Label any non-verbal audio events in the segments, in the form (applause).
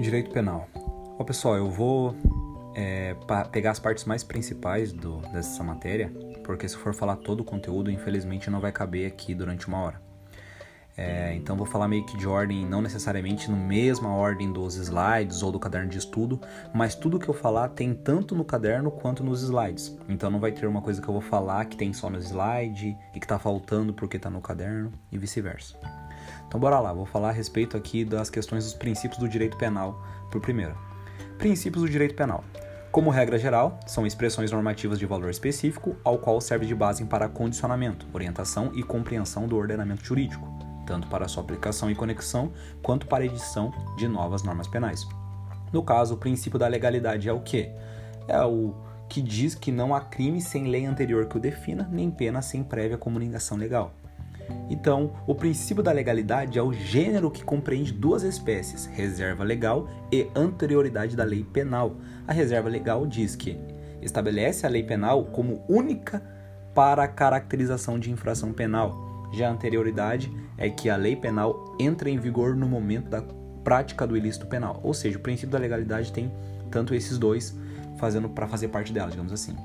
Direito penal. Ó, pessoal, eu vou é, pegar as partes mais principais do, dessa matéria, porque se for falar todo o conteúdo, infelizmente não vai caber aqui durante uma hora. É, então vou falar meio que de ordem, não necessariamente na mesma ordem dos slides ou do caderno de estudo, mas tudo que eu falar tem tanto no caderno quanto nos slides. Então não vai ter uma coisa que eu vou falar que tem só no slide e que tá faltando porque tá no caderno e vice-versa. Então bora lá, vou falar a respeito aqui das questões dos princípios do direito penal por primeiro. Princípios do direito penal. Como regra geral, são expressões normativas de valor específico ao qual serve de base para condicionamento, orientação e compreensão do ordenamento jurídico, tanto para sua aplicação e conexão, quanto para a edição de novas normas penais. No caso, o princípio da legalidade é o que? É o que diz que não há crime sem lei anterior que o defina, nem pena sem prévia comunicação legal. Então, o princípio da legalidade é o gênero que compreende duas espécies, reserva legal e anterioridade da lei penal. A reserva legal diz que estabelece a lei penal como única para a caracterização de infração penal. Já a anterioridade é que a lei penal entra em vigor no momento da prática do ilícito penal. Ou seja, o princípio da legalidade tem tanto esses dois fazendo para fazer parte dela, digamos assim.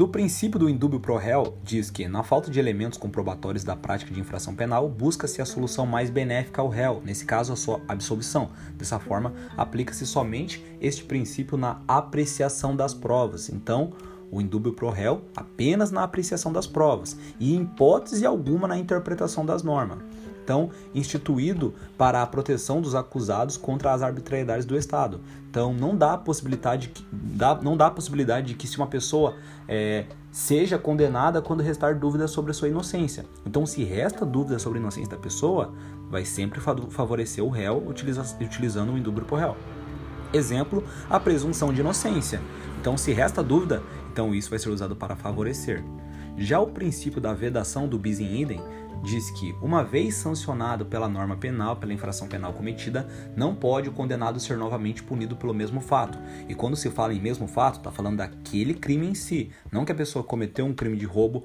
Do princípio do indúbio pro réu, diz que, na falta de elementos comprobatórios da prática de infração penal, busca-se a solução mais benéfica ao réu, nesse caso a sua absolvição. Dessa forma, aplica-se somente este princípio na apreciação das provas. Então, o indúbio pro réu apenas na apreciação das provas e, em hipótese alguma, na interpretação das normas então instituído para a proteção dos acusados contra as arbitrariedades do Estado. Então não dá possibilidade, dá, não dá possibilidade de que se uma pessoa é, seja condenada quando restar dúvidas sobre a sua inocência. Então se resta dúvida sobre a inocência da pessoa, vai sempre favorecer o réu utiliza, utilizando o indúbio por réu. Exemplo, a presunção de inocência. Então se resta dúvida, então isso vai ser usado para favorecer. Já o princípio da vedação do bis in idem diz que, uma vez sancionado pela norma penal, pela infração penal cometida, não pode o condenado ser novamente punido pelo mesmo fato. E quando se fala em mesmo fato, está falando daquele crime em si, não que a pessoa cometeu um crime de roubo,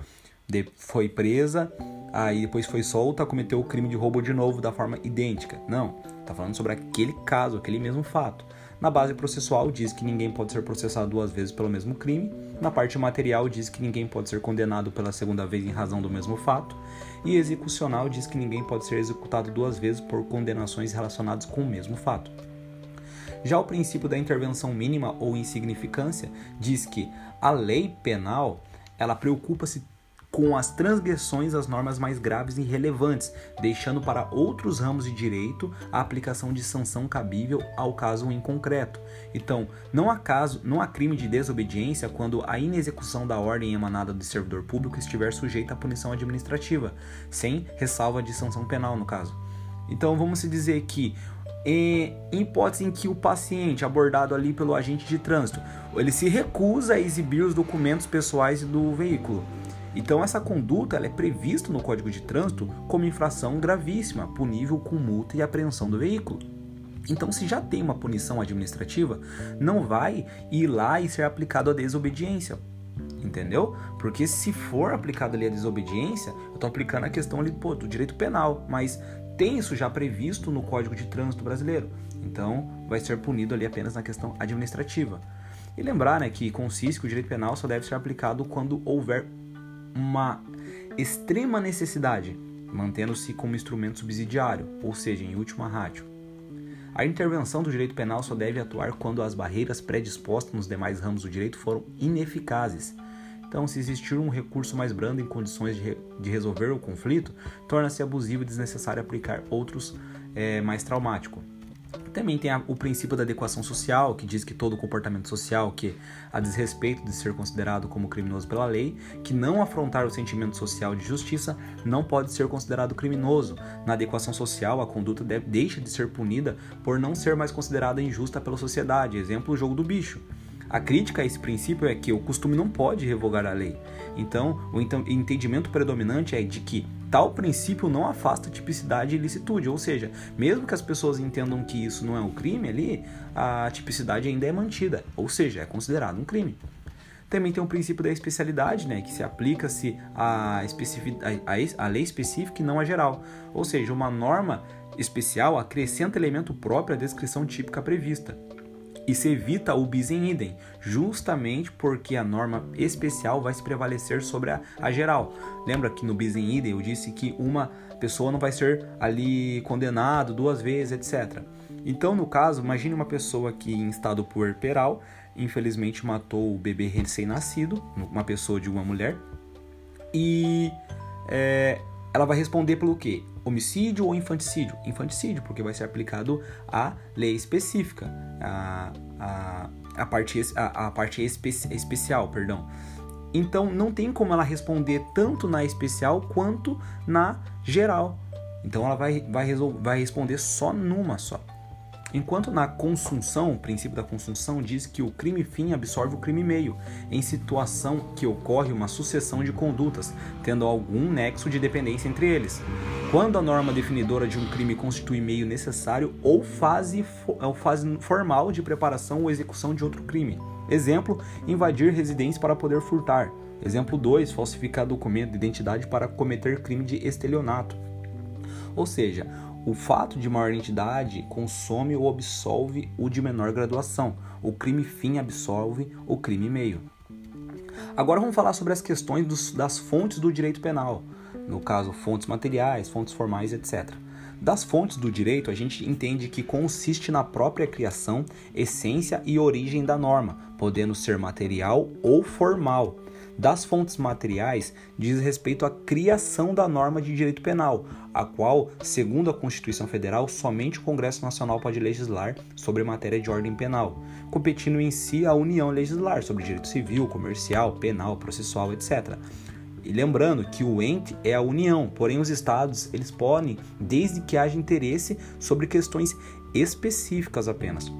foi presa, aí depois foi solta, cometeu o crime de roubo de novo da forma idêntica. Não, está falando sobre aquele caso, aquele mesmo fato. Na base processual diz que ninguém pode ser processado duas vezes pelo mesmo crime. Na parte material diz que ninguém pode ser condenado pela segunda vez em razão do mesmo fato. E execucional diz que ninguém pode ser executado duas vezes por condenações relacionadas com o mesmo fato. Já o princípio da intervenção mínima ou insignificância diz que a lei penal ela preocupa-se com as transgressões às normas mais graves e relevantes, deixando para outros ramos de direito a aplicação de sanção cabível ao caso em concreto. Então, não há caso, não há crime de desobediência quando a inexecução da ordem emanada do servidor público estiver sujeita à punição administrativa, sem ressalva de sanção penal no caso. Então, vamos se dizer que em hipótese em que o paciente abordado ali pelo agente de trânsito, ele se recusa a exibir os documentos pessoais do veículo então essa conduta é prevista no Código de Trânsito como infração gravíssima, punível com multa e apreensão do veículo. Então, se já tem uma punição administrativa, não vai ir lá e ser aplicado a desobediência. Entendeu? Porque se for aplicado ali a desobediência, eu estou aplicando a questão ali pô, do direito penal, mas tem isso já previsto no Código de Trânsito brasileiro. Então, vai ser punido ali apenas na questão administrativa. E lembrar né, que consiste que o direito penal só deve ser aplicado quando houver uma extrema necessidade, mantendo-se como instrumento subsidiário, ou seja, em última rádio. A intervenção do direito penal só deve atuar quando as barreiras predispostas nos demais ramos do direito foram ineficazes. Então, se existir um recurso mais brando em condições de, re de resolver o conflito, torna-se abusivo e desnecessário aplicar outros é, mais traumático. Também tem a, o princípio da adequação social, que diz que todo comportamento social que, a desrespeito de ser considerado como criminoso pela lei, que não afrontar o sentimento social de justiça, não pode ser considerado criminoso. Na adequação social, a conduta deve, deixa de ser punida por não ser mais considerada injusta pela sociedade. Exemplo, o jogo do bicho. A crítica a esse princípio é que o costume não pode revogar a lei. Então, o entendimento predominante é de que tal princípio não afasta tipicidade e ilicitude, ou seja, mesmo que as pessoas entendam que isso não é um crime ali, a tipicidade ainda é mantida, ou seja, é considerado um crime. Também tem o princípio da especialidade, né, que se aplica-se a, a, a lei específica e não a geral. Ou seja, uma norma especial acrescenta elemento próprio à descrição típica prevista. E se evita o bis idem, justamente porque a norma especial vai se prevalecer sobre a, a geral. Lembra que no bis idem eu disse que uma pessoa não vai ser ali condenado duas vezes, etc. Então, no caso, imagine uma pessoa que em estado puerperal, infelizmente matou o bebê recém-nascido, uma pessoa de uma mulher, e é, ela vai responder pelo quê? Homicídio ou infanticídio? Infanticídio, porque vai ser aplicado a lei específica, a, a, a parte, a, a parte espe, especial, perdão. Então não tem como ela responder tanto na especial quanto na geral. Então ela vai, vai, vai responder só numa só. Enquanto na consunção, o princípio da consunção diz que o crime fim absorve o crime meio, em situação que ocorre uma sucessão de condutas, tendo algum nexo de dependência entre eles. Quando a norma definidora de um crime constitui meio necessário ou fase, ou fase formal de preparação ou execução de outro crime. Exemplo: invadir residência para poder furtar. Exemplo 2: falsificar documento de identidade para cometer crime de estelionato. Ou seja, o fato de maior entidade consome ou absolve o de menor graduação. O crime fim absolve o crime meio. Agora vamos falar sobre as questões dos, das fontes do direito penal. No caso, fontes materiais, fontes formais, etc. Das fontes do direito, a gente entende que consiste na própria criação, essência e origem da norma, podendo ser material ou formal das fontes materiais diz respeito à criação da norma de direito penal, a qual, segundo a Constituição Federal, somente o Congresso Nacional pode legislar sobre matéria de ordem penal, competindo em si a União legislar sobre direito civil, comercial, penal, processual, etc. E lembrando que o ente é a União, porém os estados eles podem, desde que haja interesse sobre questões específicas apenas.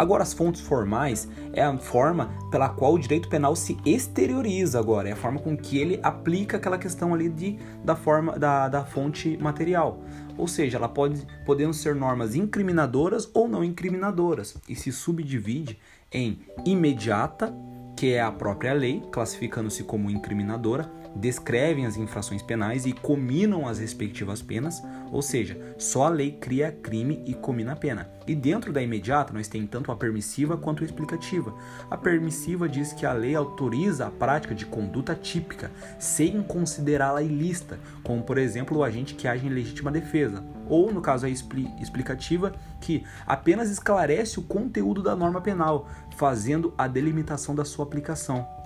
Agora, as fontes formais é a forma pela qual o direito penal se exterioriza agora, é a forma com que ele aplica aquela questão ali de, da forma da, da fonte material. Ou seja, ela pode podendo ser normas incriminadoras ou não incriminadoras e se subdivide em imediata, que é a própria lei, classificando-se como incriminadora, descrevem as infrações penais e cominam as respectivas penas, ou seja, só a lei cria crime e comina a pena. E dentro da imediata, nós temos tanto a permissiva quanto a explicativa. A permissiva diz que a lei autoriza a prática de conduta típica, sem considerá-la ilícita, como por exemplo o agente que age em legítima defesa, ou no caso a explicativa, que apenas esclarece o conteúdo da norma penal, fazendo a delimitação da sua aplicação.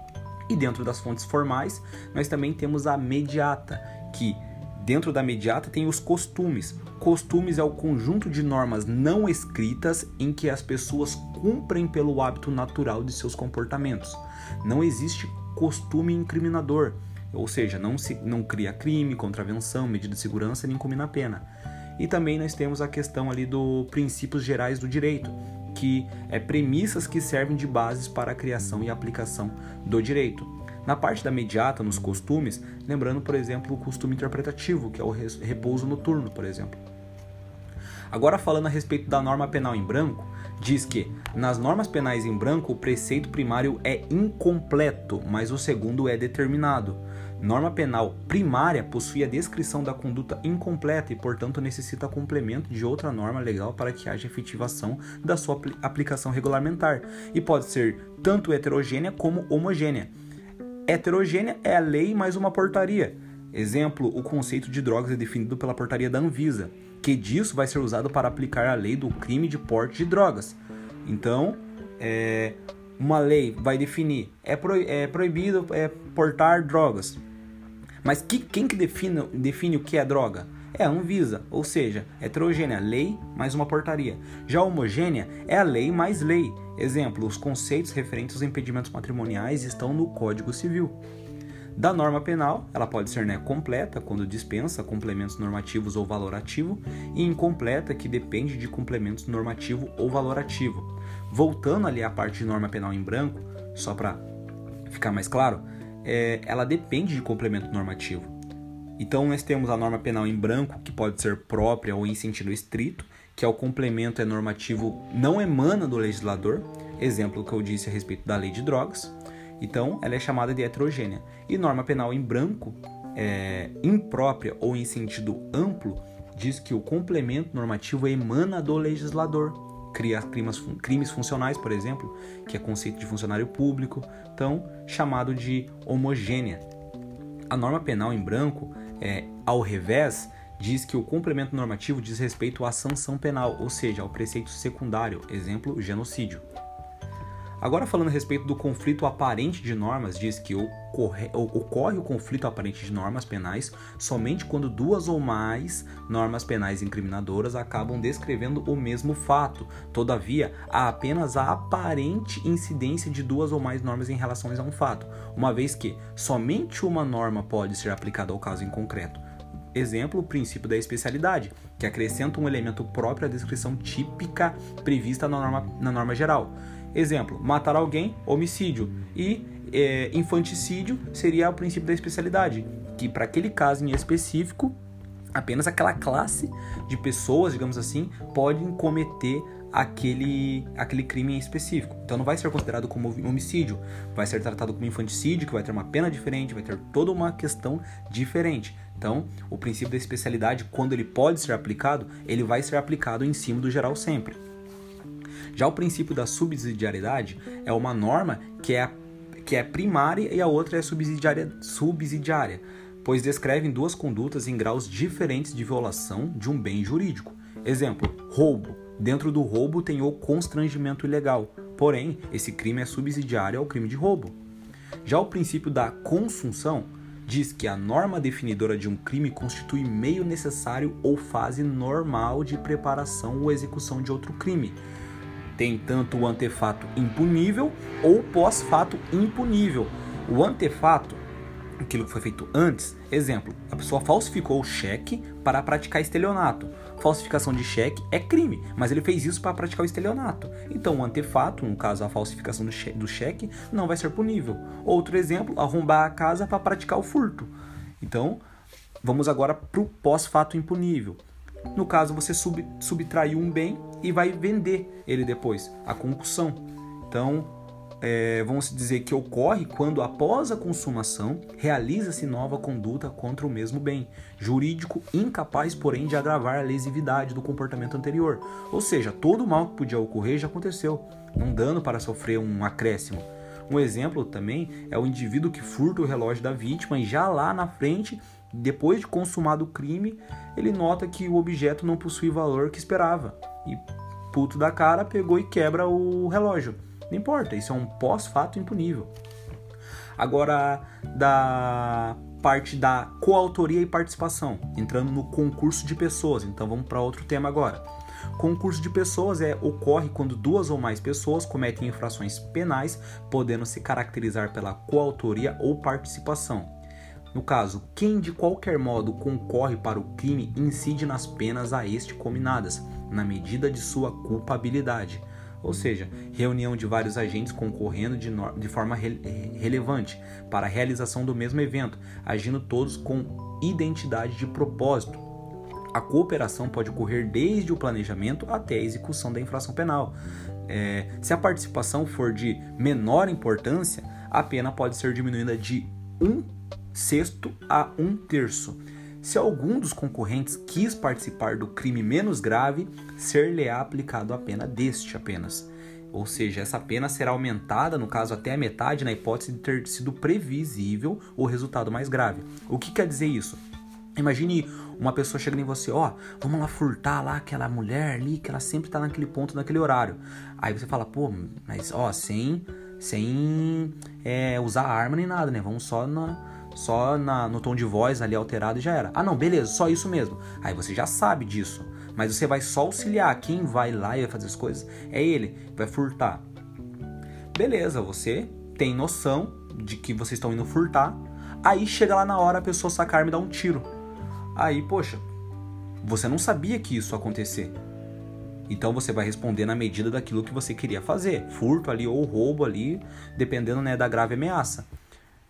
E dentro das fontes formais, nós também temos a mediata, que dentro da mediata tem os costumes. Costumes é o conjunto de normas não escritas em que as pessoas cumprem pelo hábito natural de seus comportamentos. Não existe costume incriminador, ou seja, não se não cria crime, contravenção, medida de segurança nem comina pena. E também nós temos a questão ali do princípios gerais do direito, que é premissas que servem de bases para a criação e aplicação do direito. Na parte da mediata, nos costumes, lembrando, por exemplo, o costume interpretativo, que é o repouso noturno, por exemplo. Agora, falando a respeito da norma penal em branco, diz que nas normas penais em branco o preceito primário é incompleto, mas o segundo é determinado. Norma penal primária possui a descrição da conduta incompleta e, portanto, necessita complemento de outra norma legal para que haja efetivação da sua aplicação regulamentar e pode ser tanto heterogênea como homogênea. Heterogênea é a lei mais uma portaria. Exemplo, o conceito de drogas é definido pela portaria da Anvisa, que disso vai ser usado para aplicar a lei do crime de porte de drogas. Então, é, uma lei vai definir é, pro, é proibido é, portar drogas. Mas que, quem que define, define o que é droga? É a Anvisa, ou seja, heterogênea, lei mais uma portaria. Já homogênea é a lei mais lei. Exemplo, os conceitos referentes aos impedimentos matrimoniais estão no Código Civil. Da norma penal, ela pode ser né, completa, quando dispensa complementos normativos ou valorativo, e incompleta, que depende de complementos normativo ou valorativo. Voltando ali à parte de norma penal em branco, só para ficar mais claro, é, ela depende de complemento normativo. Então nós temos a norma penal em branco, que pode ser própria ou em sentido estrito, que é o complemento é normativo não emana do legislador, exemplo que eu disse a respeito da lei de drogas. Então, ela é chamada de heterogênea. E norma penal em branco, é, imprópria ou em sentido amplo, diz que o complemento normativo emana do legislador. Cria crimes, crimes funcionais, por exemplo, que é conceito de funcionário público, então chamado de homogênea. A norma penal em branco, é, ao revés, diz que o complemento normativo diz respeito à sanção penal, ou seja, ao preceito secundário, exemplo, genocídio. Agora, falando a respeito do conflito aparente de normas, diz que ocorre, ocorre, o conflito aparente de normas penais somente quando duas ou mais normas penais incriminadoras acabam descrevendo o mesmo fato. Todavia, há apenas a aparente incidência de duas ou mais normas em relação a um fato, uma vez que somente uma norma pode ser aplicada ao caso em concreto. Exemplo, o princípio da especialidade, que acrescenta um elemento próprio à descrição típica prevista na norma, na norma geral. Exemplo, matar alguém, homicídio. E é, infanticídio seria o princípio da especialidade, que para aquele caso em específico, apenas aquela classe de pessoas, digamos assim, podem cometer aquele, aquele crime em específico. Então não vai ser considerado como homicídio, vai ser tratado como infanticídio, que vai ter uma pena diferente, vai ter toda uma questão diferente. Então, o princípio da especialidade, quando ele pode ser aplicado, ele vai ser aplicado em cima do geral sempre. Já o princípio da subsidiariedade é uma norma que é, que é primária e a outra é subsidiária, subsidiária, pois descrevem duas condutas em graus diferentes de violação de um bem jurídico. Exemplo: roubo. Dentro do roubo tem o constrangimento ilegal, porém, esse crime é subsidiário ao crime de roubo. Já o princípio da consunção diz que a norma definidora de um crime constitui meio necessário ou fase normal de preparação ou execução de outro crime, tem tanto o antefato impunível ou pós-fato impunível. O antefato, aquilo que foi feito antes, exemplo, a pessoa falsificou o cheque para praticar estelionato. Falsificação de cheque é crime, mas ele fez isso para praticar o estelionato. Então, o antefato, no caso a falsificação do cheque, do cheque não vai ser punível. Outro exemplo, arrombar a casa para praticar o furto. Então, vamos agora para o pós-fato impunível. No caso, você sub, subtraiu um bem e vai vender ele depois, a concussão. Então, é, vamos dizer que ocorre quando, após a consumação, realiza-se nova conduta contra o mesmo bem, jurídico incapaz, porém, de agravar a lesividade do comportamento anterior. Ou seja, todo o mal que podia ocorrer já aconteceu, não dando para sofrer um acréscimo. Um exemplo também é o indivíduo que furta o relógio da vítima e já lá na frente depois de consumado o crime, ele nota que o objeto não possui valor que esperava. E puto da cara pegou e quebra o relógio. Não importa, isso é um pós-fato impunível. Agora, da parte da coautoria e participação, entrando no concurso de pessoas. Então vamos para outro tema agora. Concurso de pessoas é ocorre quando duas ou mais pessoas cometem infrações penais, podendo se caracterizar pela coautoria ou participação. No caso, quem de qualquer modo concorre para o crime incide nas penas a este combinadas, na medida de sua culpabilidade. Ou seja, reunião de vários agentes concorrendo de, de forma re relevante para a realização do mesmo evento, agindo todos com identidade de propósito. A cooperação pode ocorrer desde o planejamento até a execução da infração penal. É, se a participação for de menor importância, a pena pode ser diminuída de um sexto a um terço. Se algum dos concorrentes quis participar do crime menos grave, ser-lhe-á aplicado a pena deste apenas. Ou seja, essa pena será aumentada, no caso até a metade, na hipótese de ter sido previsível o resultado mais grave. O que quer dizer isso? Imagine uma pessoa chegando em você, ó, oh, vamos lá furtar lá aquela mulher ali, que ela sempre tá naquele ponto, naquele horário. Aí você fala, pô, mas ó, sem, sem é, usar arma nem nada, né? Vamos só na, só na, no tom de voz ali alterado e já era. Ah, não, beleza, só isso mesmo. Aí você já sabe disso. Mas você vai só auxiliar. Quem vai lá e vai fazer as coisas é ele, vai furtar. Beleza, você tem noção de que vocês estão indo furtar. Aí chega lá na hora a pessoa sacar e me dar um tiro. Aí, poxa, você não sabia que isso ia acontecer. Então você vai responder na medida daquilo que você queria fazer. Furto ali ou roubo ali, dependendo né, da grave ameaça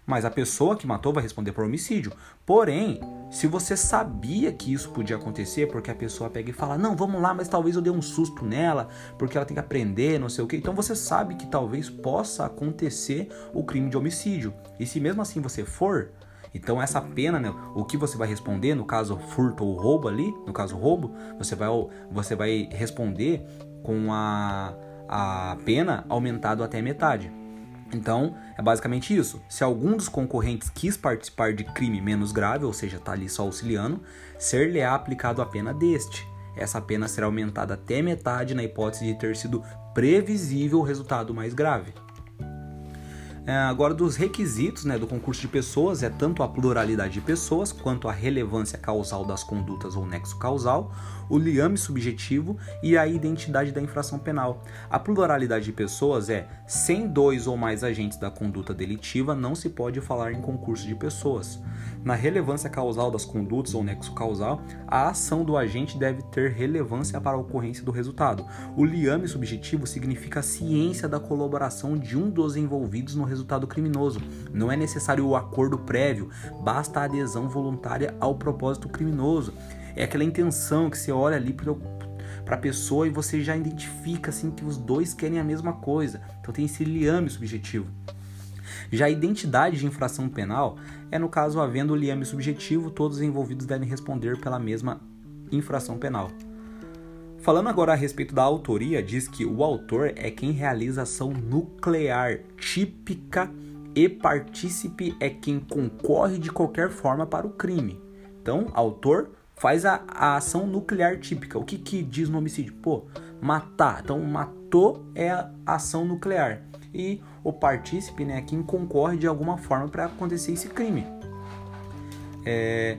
mas a pessoa que matou vai responder por homicídio. Porém, Se você sabia que isso podia acontecer, porque a pessoa pega e fala: Não, vamos lá, mas talvez eu dê um susto nela, porque ela tem que aprender, não sei o que. Então você sabe que talvez possa acontecer o crime de homicídio. E se mesmo assim você for, então essa pena, né, o que você vai responder, no caso furto ou roubo ali, no caso roubo, você vai, você vai responder com a, a pena aumentado até metade. Então, é basicamente isso. Se algum dos concorrentes quis participar de crime menos grave, ou seja, está ali só auxiliando, ser-lhe aplicado a pena deste. Essa pena será aumentada até metade na hipótese de ter sido previsível o resultado mais grave. É, agora, dos requisitos né, do concurso de pessoas, é tanto a pluralidade de pessoas quanto a relevância causal das condutas ou nexo causal, o liame subjetivo e a identidade da infração penal. A pluralidade de pessoas é sem dois ou mais agentes da conduta delitiva, não se pode falar em concurso de pessoas. Na relevância causal das condutas ou nexo causal, a ação do agente deve ter relevância para a ocorrência do resultado. O liame subjetivo significa a ciência da colaboração de um dos envolvidos no resultado criminoso. Não é necessário o acordo prévio, basta a adesão voluntária ao propósito criminoso. É aquela intenção que você olha ali para a pessoa e você já identifica assim que os dois querem a mesma coisa. Então tem esse liame subjetivo. Já a identidade de infração penal é no caso havendo o liame subjetivo, todos os envolvidos devem responder pela mesma infração penal. Falando agora a respeito da autoria, diz que o autor é quem realiza ação nuclear típica e partícipe é quem concorre de qualquer forma para o crime. Então, autor faz a, a ação nuclear típica. O que, que diz no homicídio? Pô, matar. Então, matou é a ação nuclear. E o partícipe, né, é quem concorre de alguma forma para acontecer esse crime. É,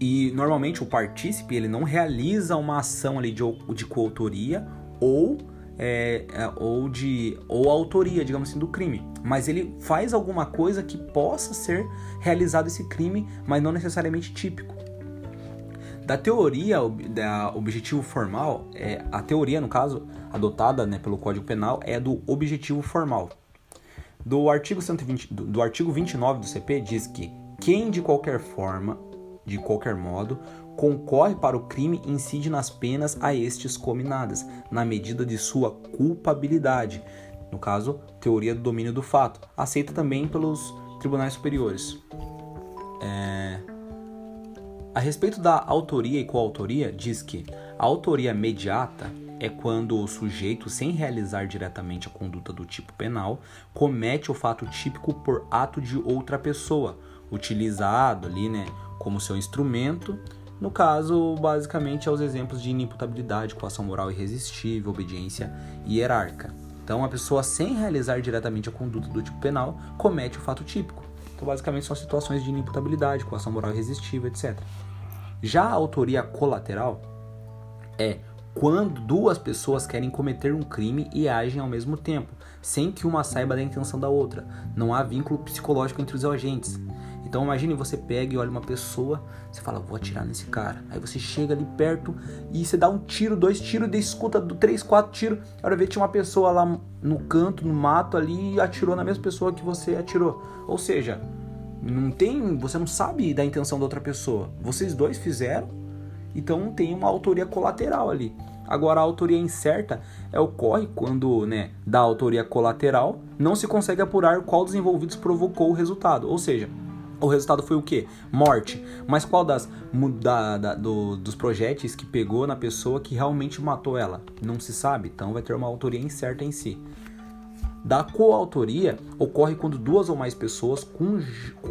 e normalmente o partícipe ele não realiza uma ação ali de, de coautoria ou é, é, ou de ou autoria, digamos assim, do crime, mas ele faz alguma coisa que possa ser realizado esse crime, mas não necessariamente típico. Da teoria da objetivo formal, é, a teoria, no caso, adotada né, pelo Código Penal, é do objetivo formal. Do artigo, 120, do, do artigo 29 do CP diz que quem de qualquer forma, de qualquer modo, concorre para o crime incide nas penas a estes cominadas, na medida de sua culpabilidade. No caso, teoria do domínio do fato, aceita também pelos tribunais superiores. É... A respeito da autoria e coautoria, diz que a autoria mediata é quando o sujeito, sem realizar diretamente a conduta do tipo penal, comete o fato típico por ato de outra pessoa, utilizado ali, né, como seu instrumento. No caso, basicamente, aos exemplos de inimputabilidade, coação moral irresistível, obediência hierárquica. Então, a pessoa, sem realizar diretamente a conduta do tipo penal, comete o fato típico. Então, basicamente, são situações de inimputabilidade, coação moral irresistível, etc. Já a autoria colateral é quando duas pessoas querem cometer um crime e agem ao mesmo tempo, sem que uma saiba da intenção da outra. Não há vínculo psicológico entre os agentes. Então imagine você pega e olha uma pessoa, você fala, vou atirar nesse cara. Aí você chega ali perto e você dá um tiro, dois tiros, e escuta três, quatro tiros. A hora ver tinha uma pessoa lá no canto, no mato ali, e atirou na mesma pessoa que você atirou. Ou seja, não tem, você não sabe da intenção da outra pessoa. Vocês dois fizeram, então tem uma autoria colateral ali. Agora a autoria incerta é ocorre quando, né, da autoria colateral, não se consegue apurar qual dos envolvidos provocou o resultado. Ou seja, o resultado foi o quê? Morte. Mas qual das da, da, do, dos projéteis que pegou na pessoa que realmente matou ela? Não se sabe. Então vai ter uma autoria incerta em si. Da coautoria ocorre quando duas ou mais pessoas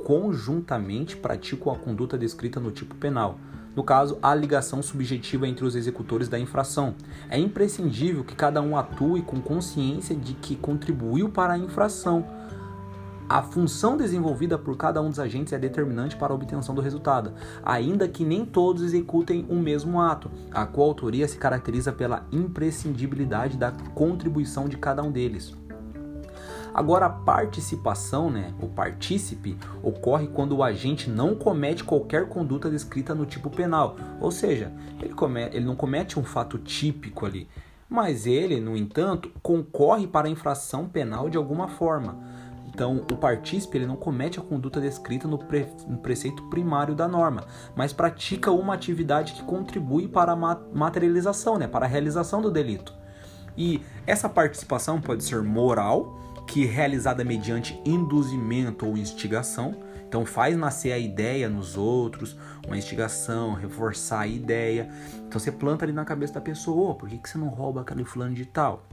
conjuntamente praticam a conduta descrita no tipo penal. No caso, a ligação subjetiva entre os executores da infração. É imprescindível que cada um atue com consciência de que contribuiu para a infração. A função desenvolvida por cada um dos agentes é determinante para a obtenção do resultado, ainda que nem todos executem o mesmo ato. A coautoria se caracteriza pela imprescindibilidade da contribuição de cada um deles. Agora, a participação, né, o partícipe, ocorre quando o agente não comete qualquer conduta descrita no tipo penal, ou seja, ele, comete, ele não comete um fato típico ali, mas ele, no entanto, concorre para a infração penal de alguma forma. Então, o partícipe ele não comete a conduta descrita no, pre, no preceito primário da norma, mas pratica uma atividade que contribui para a materialização, né, para a realização do delito. E essa participação pode ser moral, que é realizada mediante induzimento ou instigação. Então faz nascer a ideia nos outros, uma instigação, reforçar a ideia. Então você planta ali na cabeça da pessoa, oh, por que, que você não rouba aquele fulano de tal?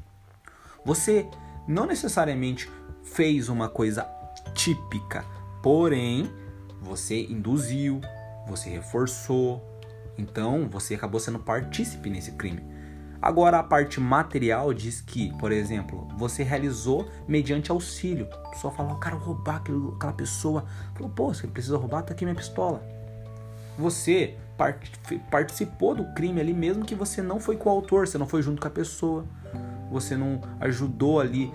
Você não necessariamente fez uma coisa típica, porém você induziu, você reforçou, então você acabou sendo partícipe nesse crime. Agora a parte material diz que, por exemplo, você realizou mediante auxílio. A pessoa fala, eu quero roubar aquela pessoa. Falou, pô, você precisa roubar, tá aqui minha pistola. Você participou do crime ali mesmo que você não foi coautor, você não foi junto com a pessoa, você não ajudou ali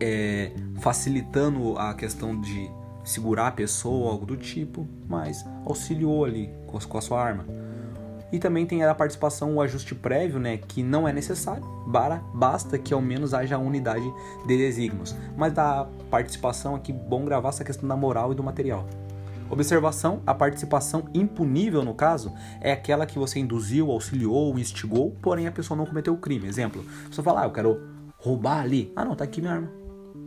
é, facilitando a questão de segurar a pessoa, algo do tipo, mas auxiliou ali com a sua arma. E também tem a participação, o ajuste prévio, né, que não é necessário, basta que ao menos haja unidade de desígnios. Mas da participação aqui, bom gravar essa questão da moral e do material. Observação: a participação impunível, no caso, é aquela que você induziu, auxiliou, instigou, porém a pessoa não cometeu o crime. Exemplo: você fala, ah, eu quero roubar ali. Ah, não, tá aqui minha arma.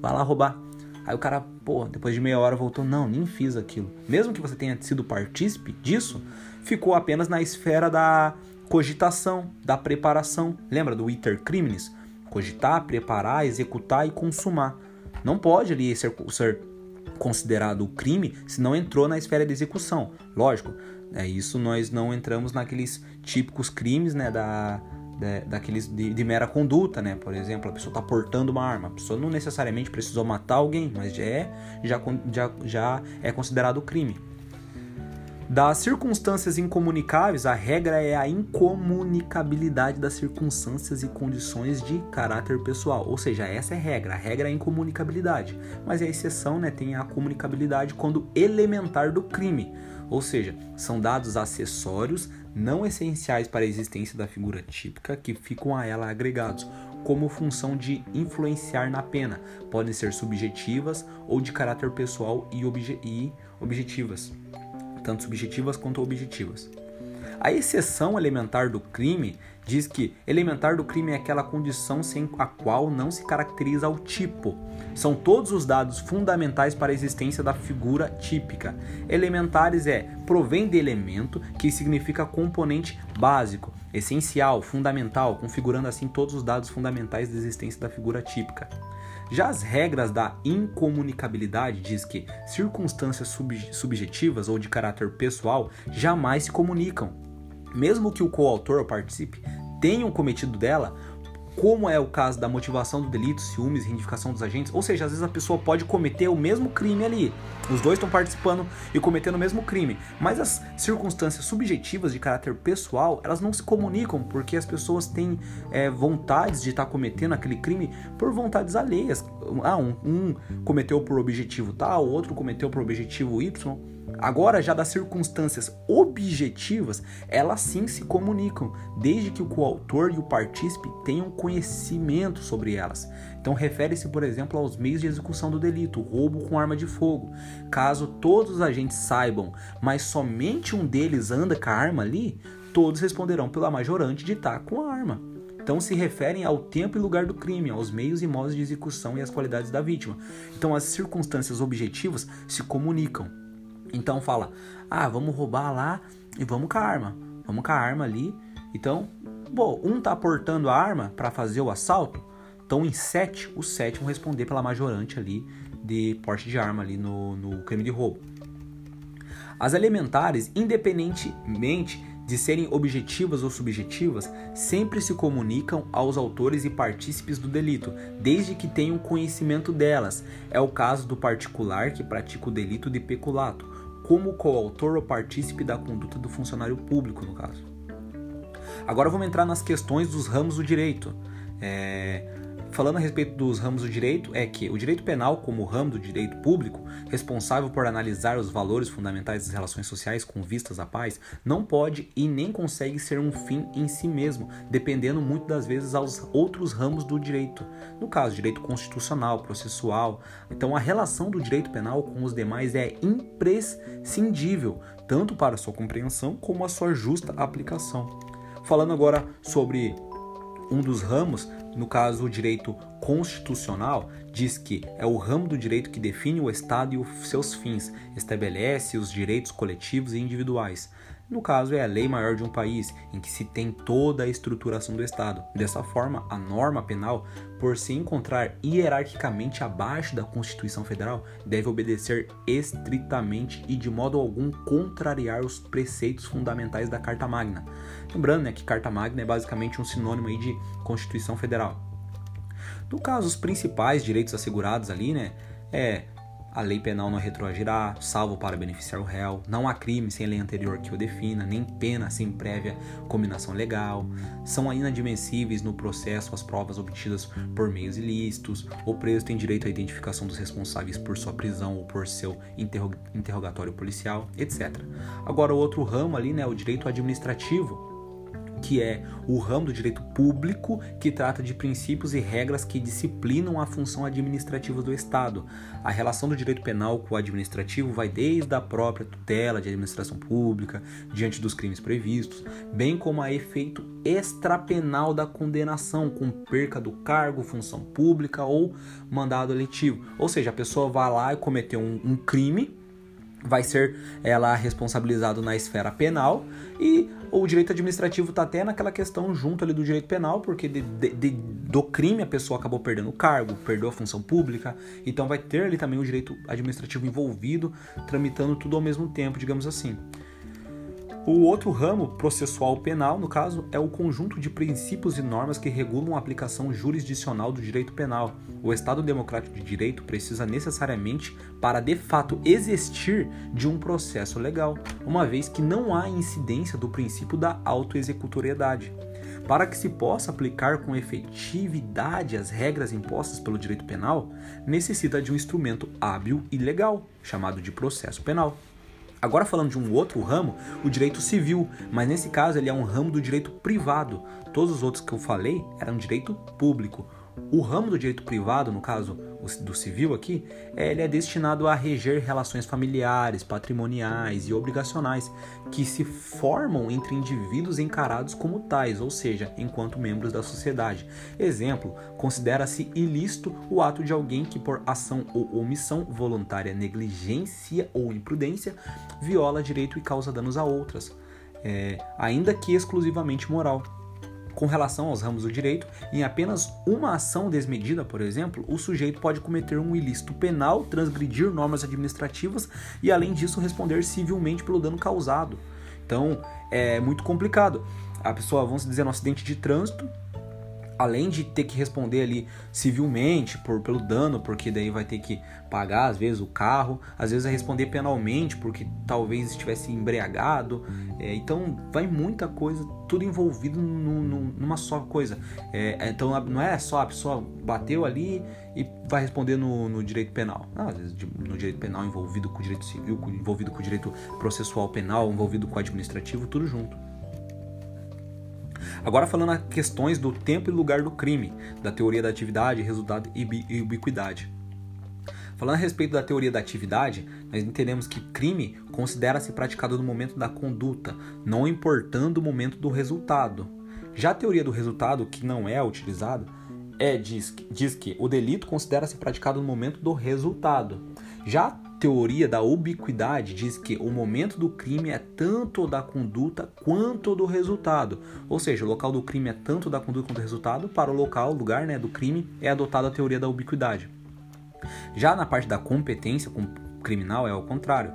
Vai lá roubar. Aí o cara, pô, depois de meia hora voltou, não, nem fiz aquilo. Mesmo que você tenha sido partícipe disso, ficou apenas na esfera da cogitação, da preparação. Lembra do iter criminis? Cogitar, preparar, executar e consumar. Não pode ali ser, ser considerado crime se não entrou na esfera de execução. Lógico, é isso nós não entramos naqueles típicos crimes né, da, de, daqueles de, de, mera conduta, né? Por exemplo, a pessoa está portando uma arma. A pessoa não necessariamente precisou matar alguém, mas já é, já, já, já é considerado crime. Das circunstâncias incomunicáveis, a regra é a incomunicabilidade das circunstâncias e condições de caráter pessoal. Ou seja, essa é a regra. A regra é a incomunicabilidade. Mas a exceção né, tem a comunicabilidade quando elementar do crime. Ou seja, são dados acessórios não essenciais para a existência da figura típica que ficam a ela agregados, como função de influenciar na pena. Podem ser subjetivas ou de caráter pessoal e, obje e objetivas tanto subjetivas quanto objetivas. A exceção elementar do crime diz que elementar do crime é aquela condição sem a qual não se caracteriza o tipo. São todos os dados fundamentais para a existência da figura típica. Elementares é provém de elemento, que significa componente básico, essencial, fundamental, configurando assim todos os dados fundamentais da existência da figura típica. Já as regras da incomunicabilidade diz que circunstâncias sub subjetivas ou de caráter pessoal jamais se comunicam. Mesmo que o coautor ou participe tenham cometido dela, como é o caso da motivação do delito, ciúmes, reivindicação dos agentes, ou seja, às vezes a pessoa pode cometer o mesmo crime ali. Os dois estão participando e cometendo o mesmo crime, mas as circunstâncias subjetivas de caráter pessoal, elas não se comunicam porque as pessoas têm é, vontades de estar tá cometendo aquele crime por vontades alheias. Ah, um, um cometeu por objetivo tal, outro cometeu por objetivo Y. Agora, já das circunstâncias objetivas, elas sim se comunicam, desde que o coautor e o partícipe tenham conhecimento sobre elas. Então, refere-se, por exemplo, aos meios de execução do delito, roubo com arma de fogo. Caso todos os agentes saibam, mas somente um deles anda com a arma ali, todos responderão pela majorante de estar com a arma. Então se referem ao tempo e lugar do crime, aos meios e modos de execução e às qualidades da vítima. Então as circunstâncias objetivas se comunicam. Então fala, ah, vamos roubar lá e vamos com a arma. Vamos com a arma ali. Então, bom, um tá portando a arma para fazer o assalto. Então, em sete, os sete vão responder pela majorante ali de porte de arma ali no, no crime de roubo. As elementares, independentemente de serem objetivas ou subjetivas, sempre se comunicam aos autores e partícipes do delito, desde que tenham conhecimento delas. É o caso do particular que pratica o delito de peculato, como coautor ou partícipe da conduta do funcionário público, no caso. Agora vamos entrar nas questões dos ramos do direito. É, falando a respeito dos ramos do direito, é que o direito penal, como ramo do direito público, responsável por analisar os valores fundamentais das relações sociais com vistas à paz, não pode e nem consegue ser um fim em si mesmo, dependendo muito das vezes aos outros ramos do direito. No caso, direito constitucional, processual. Então, a relação do direito penal com os demais é imprescindível, tanto para sua compreensão como a sua justa aplicação. Falando agora sobre um dos ramos, no caso o direito constitucional, diz que é o ramo do direito que define o Estado e os seus fins, estabelece os direitos coletivos e individuais. No caso, é a lei maior de um país, em que se tem toda a estruturação do Estado. Dessa forma, a norma penal, por se encontrar hierarquicamente abaixo da Constituição Federal, deve obedecer estritamente e de modo algum contrariar os preceitos fundamentais da Carta Magna. Lembrando né, que Carta Magna é basicamente um sinônimo aí de Constituição Federal. No caso, os principais direitos assegurados ali, né, é a lei penal não retroagirá, salvo para beneficiar o réu. Não há crime sem lei anterior que o defina, nem pena sem prévia combinação legal. São inadmissíveis no processo as provas obtidas por meios ilícitos. O preso tem direito à identificação dos responsáveis por sua prisão ou por seu interrogatório policial, etc. Agora, o outro ramo ali, né, o direito administrativo que é o ramo do direito público, que trata de princípios e regras que disciplinam a função administrativa do Estado. A relação do direito penal com o administrativo vai desde a própria tutela de administração pública, diante dos crimes previstos, bem como a efeito extrapenal da condenação, com perca do cargo, função pública ou mandado eletivo. Ou seja, a pessoa vai lá e cometeu um, um crime vai ser ela responsabilizado na esfera penal e o direito administrativo está até naquela questão junto ali do direito penal, porque de, de, de, do crime a pessoa acabou perdendo o cargo, perdeu a função pública, então vai ter ali também o direito administrativo envolvido, tramitando tudo ao mesmo tempo, digamos assim. O outro ramo, processual penal, no caso, é o conjunto de princípios e normas que regulam a aplicação jurisdicional do direito penal. O Estado democrático de direito precisa necessariamente, para de fato existir, de um processo legal, uma vez que não há incidência do princípio da autoexecutoriedade. Para que se possa aplicar com efetividade as regras impostas pelo direito penal, necessita de um instrumento hábil e legal, chamado de processo penal. Agora falando de um outro ramo, o direito civil, mas nesse caso ele é um ramo do direito privado. Todos os outros que eu falei eram direito público. O ramo do direito privado, no caso do civil aqui, é, ele é destinado a reger relações familiares, patrimoniais e obrigacionais que se formam entre indivíduos encarados como tais, ou seja, enquanto membros da sociedade. Exemplo, considera-se ilícito o ato de alguém que por ação ou omissão voluntária, negligência ou imprudência viola direito e causa danos a outras, é, ainda que exclusivamente moral. Com relação aos ramos do direito, em apenas uma ação desmedida, por exemplo, o sujeito pode cometer um ilícito penal, transgredir normas administrativas e, além disso, responder civilmente pelo dano causado. Então, é muito complicado. A pessoa, vamos dizer, no acidente de trânsito, além de ter que responder ali civilmente por, pelo dano, porque daí vai ter que pagar às vezes o carro, às vezes vai responder penalmente porque talvez estivesse embriagado. É, então vai muita coisa, tudo envolvido no, no, numa só coisa. É, então não é só a pessoa bateu ali e vai responder no, no direito penal. Ah, às vezes no direito penal envolvido com o direito civil, envolvido com o direito processual penal, envolvido com o administrativo, tudo junto. Agora falando as questões do tempo e lugar do crime, da teoria da atividade, resultado e ubiquidade. Falando a respeito da teoria da atividade, nós entendemos que crime considera-se praticado no momento da conduta, não importando o momento do resultado. Já a teoria do resultado, que não é utilizada, é, diz, diz que o delito considera-se praticado no momento do resultado. Já teoria da ubiquidade diz que o momento do crime é tanto da conduta quanto do resultado. Ou seja, o local do crime é tanto da conduta quanto do resultado, para o local, lugar né, do crime, é adotada a teoria da ubiquidade. Já na parte da competência criminal é ao contrário.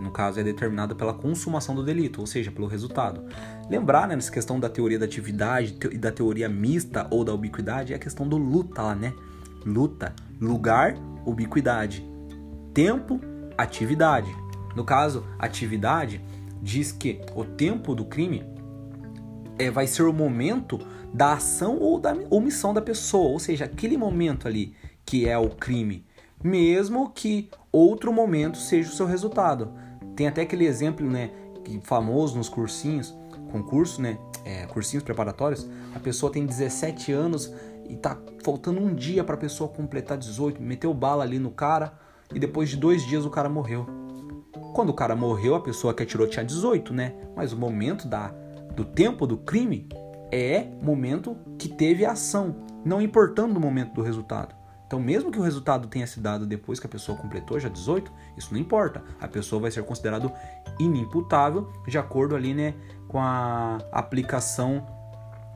No caso, é determinada pela consumação do delito, ou seja, pelo resultado. Lembrar, né, nessa questão da teoria da atividade e da teoria mista ou da ubiquidade, é a questão do luta né? Luta, lugar, ubiquidade tempo, atividade. No caso, atividade diz que o tempo do crime é, vai ser o momento da ação ou da omissão da pessoa, ou seja, aquele momento ali que é o crime, mesmo que outro momento seja o seu resultado. Tem até aquele exemplo, né, famoso nos cursinhos, concurso, né, é, cursinhos preparatórios, a pessoa tem 17 anos e tá faltando um dia para a pessoa completar 18, meteu bala ali no cara e depois de dois dias o cara morreu. Quando o cara morreu, a pessoa que atirou tinha 18, né? Mas o momento da, do tempo do crime é momento que teve ação, não importando o momento do resultado. Então, mesmo que o resultado tenha se dado depois que a pessoa completou já 18, isso não importa. A pessoa vai ser considerado inimputável de acordo ali, né, com a aplicação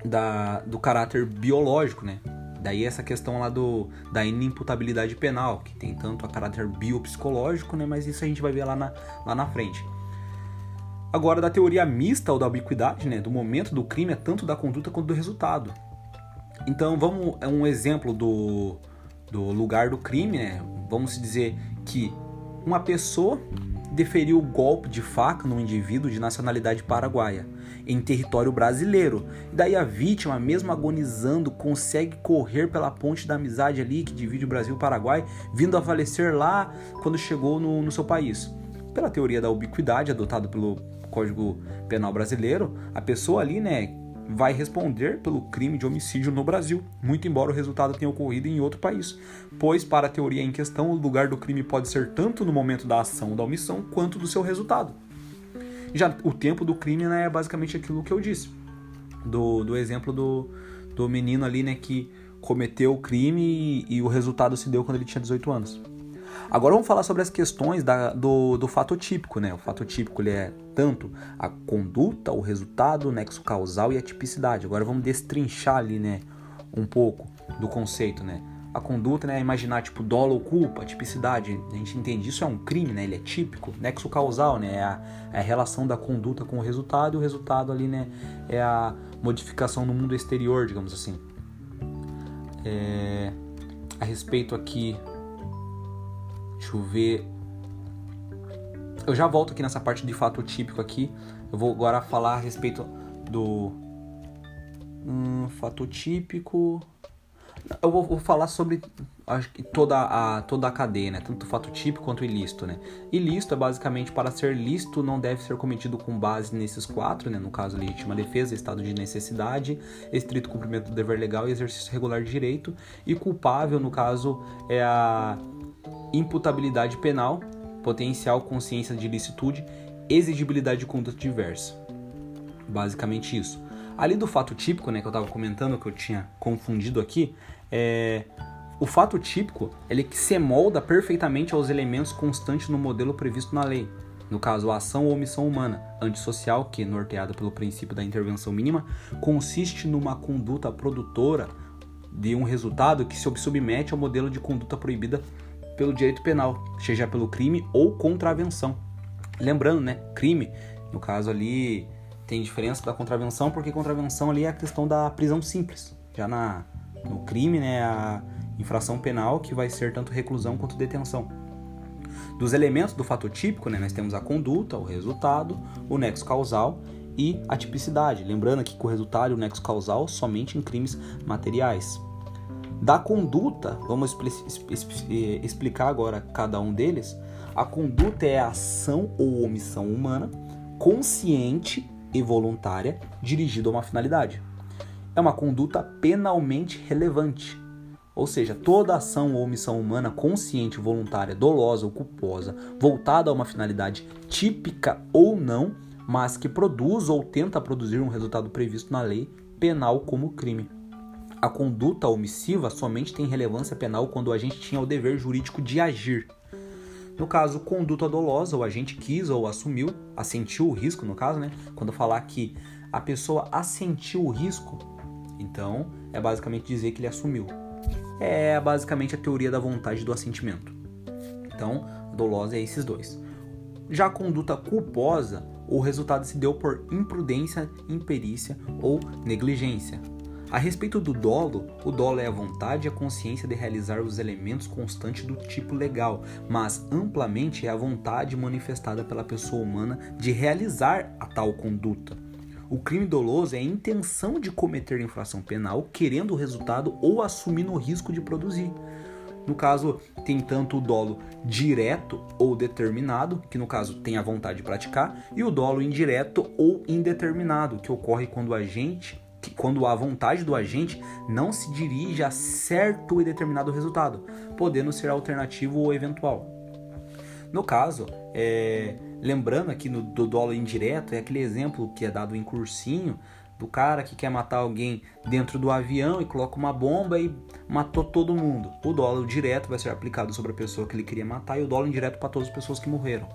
da, do caráter biológico, né? Daí essa questão lá do, da inimputabilidade penal, que tem tanto a caráter biopsicológico, né? Mas isso a gente vai ver lá na, lá na frente. Agora, da teoria mista ou da ubiquidade, né? Do momento do crime é tanto da conduta quanto do resultado. Então, vamos é um exemplo do, do lugar do crime, né? Vamos dizer que uma pessoa deferiu o golpe de faca num indivíduo de nacionalidade paraguaia em território brasileiro. E daí a vítima, mesmo agonizando, consegue correr pela ponte da amizade ali que divide o Brasil e o Paraguai, vindo a falecer lá quando chegou no, no seu país. Pela teoria da ubiquidade adotada pelo Código Penal Brasileiro, a pessoa ali, né, vai responder pelo crime de homicídio no Brasil, muito embora o resultado tenha ocorrido em outro país, pois, para a teoria em questão, o lugar do crime pode ser tanto no momento da ação da omissão quanto do seu resultado. Já o tempo do crime né, é basicamente aquilo que eu disse, do, do exemplo do, do menino ali né, que cometeu o crime e, e o resultado se deu quando ele tinha 18 anos. Agora vamos falar sobre as questões da, do, do fato típico, né? O fato típico ele é tanto a conduta, o resultado, o nexo causal e a tipicidade. Agora vamos destrinchar ali, né, um pouco do conceito, né? A conduta, né, é imaginar tipo dolo ou culpa, tipicidade, a gente entende isso é um crime, né? Ele é típico. Nexo causal, né, é a, é a relação da conduta com o resultado e o resultado ali, né, é a modificação no mundo exterior, digamos assim. É, a respeito aqui Deixa eu ver. Eu já volto aqui nessa parte de fato típico aqui. Eu vou agora falar a respeito do hum, fato típico. Eu vou, vou, falar sobre acho que toda a toda a cadeia, né? Tanto fato típico quanto ilícito, né? Ilícito é basicamente para ser lícito não deve ser cometido com base nesses quatro, né? No caso legítima defesa, estado de necessidade, estrito cumprimento do dever legal e exercício regular de direito. E culpável, no caso, é a imputabilidade penal, potencial consciência de ilicitude, exigibilidade de conduta diversa. Basicamente isso. Ali do fato típico, né, que eu estava comentando, que eu tinha confundido aqui, é... o fato típico ele que se molda perfeitamente aos elementos constantes no modelo previsto na lei. No caso, a ação ou omissão humana antissocial, que, norteada pelo princípio da intervenção mínima, consiste numa conduta produtora de um resultado que se submete ao modelo de conduta proibida pelo direito penal, seja pelo crime ou contravenção. Lembrando, né, crime, no caso ali tem diferença da contravenção, porque contravenção ali é a questão da prisão simples. Já na no crime, né, a infração penal que vai ser tanto reclusão quanto detenção. Dos elementos do fato típico, né, nós temos a conduta, o resultado, o nexo causal e a tipicidade. Lembrando aqui que o resultado e o nexo causal somente em crimes materiais. Da conduta, vamos eh, explicar agora cada um deles. A conduta é a ação ou omissão humana consciente e voluntária dirigida a uma finalidade. É uma conduta penalmente relevante, ou seja, toda ação ou omissão humana consciente, voluntária, dolosa ou culposa, voltada a uma finalidade típica ou não, mas que produz ou tenta produzir um resultado previsto na lei penal como crime. A conduta omissiva somente tem relevância penal quando o agente tinha o dever jurídico de agir. No caso, conduta dolosa, o agente quis ou assumiu, assentiu o risco, no caso, né? Quando falar que a pessoa assentiu o risco, então é basicamente dizer que ele assumiu. É basicamente a teoria da vontade do assentimento. Então, dolosa é esses dois. Já a conduta culposa, o resultado se deu por imprudência, imperícia ou negligência. A respeito do dolo, o dolo é a vontade e a consciência de realizar os elementos constantes do tipo legal, mas amplamente é a vontade manifestada pela pessoa humana de realizar a tal conduta. O crime doloso é a intenção de cometer infração penal querendo o resultado ou assumindo o risco de produzir. No caso, tem tanto o dolo direto ou determinado, que no caso tem a vontade de praticar, e o dolo indireto ou indeterminado, que ocorre quando o agente que quando a vontade do agente não se dirige a certo e determinado resultado, podendo ser alternativo ou eventual. No caso, é, lembrando aqui no, do dolo indireto, é aquele exemplo que é dado em cursinho do cara que quer matar alguém dentro do avião e coloca uma bomba e matou todo mundo. O dolo direto vai ser aplicado sobre a pessoa que ele queria matar e o dolo indireto para todas as pessoas que morreram.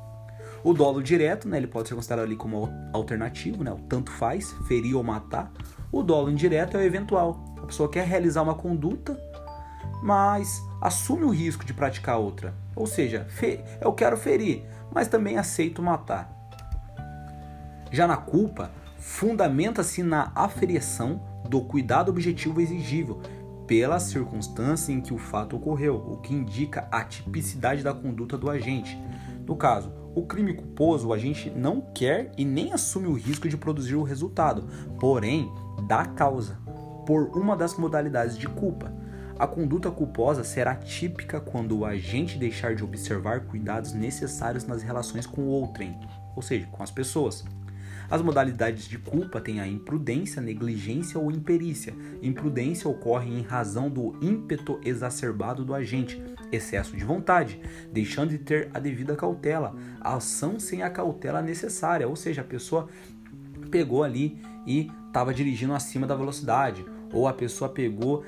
O dolo direto, né, ele pode ser considerado ali como alternativo, né, o tanto faz, ferir ou matar. O dolo indireto é o eventual. A pessoa quer realizar uma conduta, mas assume o risco de praticar outra. Ou seja, eu quero ferir, mas também aceito matar. Já na culpa, fundamenta-se na aferição do cuidado objetivo exigível pela circunstância em que o fato ocorreu, o que indica a tipicidade da conduta do agente. No caso, o crime culposo, o agente não quer e nem assume o risco de produzir o resultado, porém, dá causa por uma das modalidades de culpa. A conduta culposa será típica quando o agente deixar de observar cuidados necessários nas relações com o outrem, ou seja, com as pessoas. As modalidades de culpa têm a imprudência, negligência ou imperícia. Imprudência ocorre em razão do ímpeto exacerbado do agente, excesso de vontade, deixando de ter a devida cautela, a ação sem a cautela necessária, ou seja, a pessoa pegou ali e estava dirigindo acima da velocidade, ou a pessoa pegou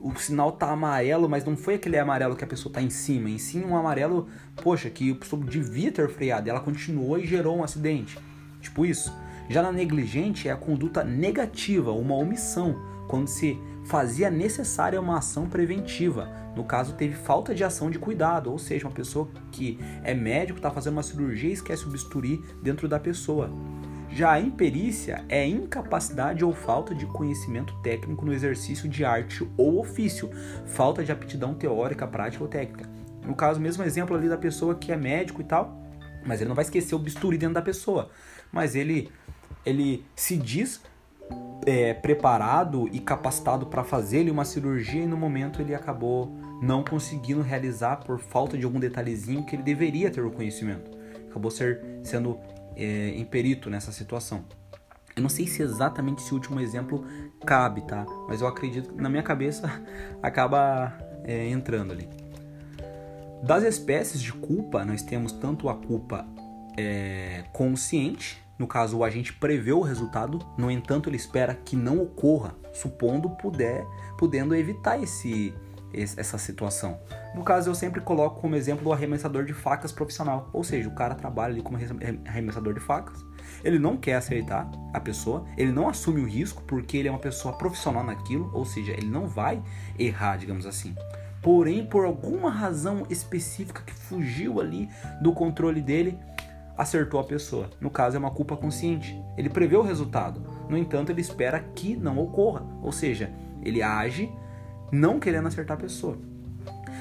o sinal tá amarelo, mas não foi aquele amarelo que a pessoa tá em cima, em sim um amarelo, poxa, que a pessoa devia ter freado, ela continuou e gerou um acidente. Tipo isso. Já na negligente é a conduta negativa, uma omissão, quando se fazia necessária uma ação preventiva. No caso, teve falta de ação de cuidado, ou seja, uma pessoa que é médico, está fazendo uma cirurgia e esquece o bisturi dentro da pessoa. Já a imperícia é incapacidade ou falta de conhecimento técnico no exercício de arte ou ofício, falta de aptidão teórica, prática ou técnica. No caso, mesmo exemplo ali da pessoa que é médico e tal, mas ele não vai esquecer o bisturi dentro da pessoa mas ele, ele se diz é, preparado e capacitado para fazer uma cirurgia e no momento ele acabou não conseguindo realizar por falta de algum detalhezinho que ele deveria ter o conhecimento. Acabou ser, sendo é, imperito nessa situação. Eu não sei se exatamente esse último exemplo cabe, tá? Mas eu acredito que na minha cabeça (laughs) acaba é, entrando ali. Das espécies de culpa, nós temos tanto a culpa é, consciente, no caso, o agente prevê o resultado, no entanto, ele espera que não ocorra, supondo puder, podendo evitar esse, essa situação. No caso, eu sempre coloco como exemplo o arremessador de facas profissional, ou seja, o cara trabalha ali como arremessador de facas, ele não quer acertar a pessoa, ele não assume o risco porque ele é uma pessoa profissional naquilo, ou seja, ele não vai errar, digamos assim. Porém, por alguma razão específica que fugiu ali do controle dele, acertou a pessoa. No caso, é uma culpa consciente. Ele prevê o resultado. No entanto, ele espera que não ocorra. Ou seja, ele age não querendo acertar a pessoa.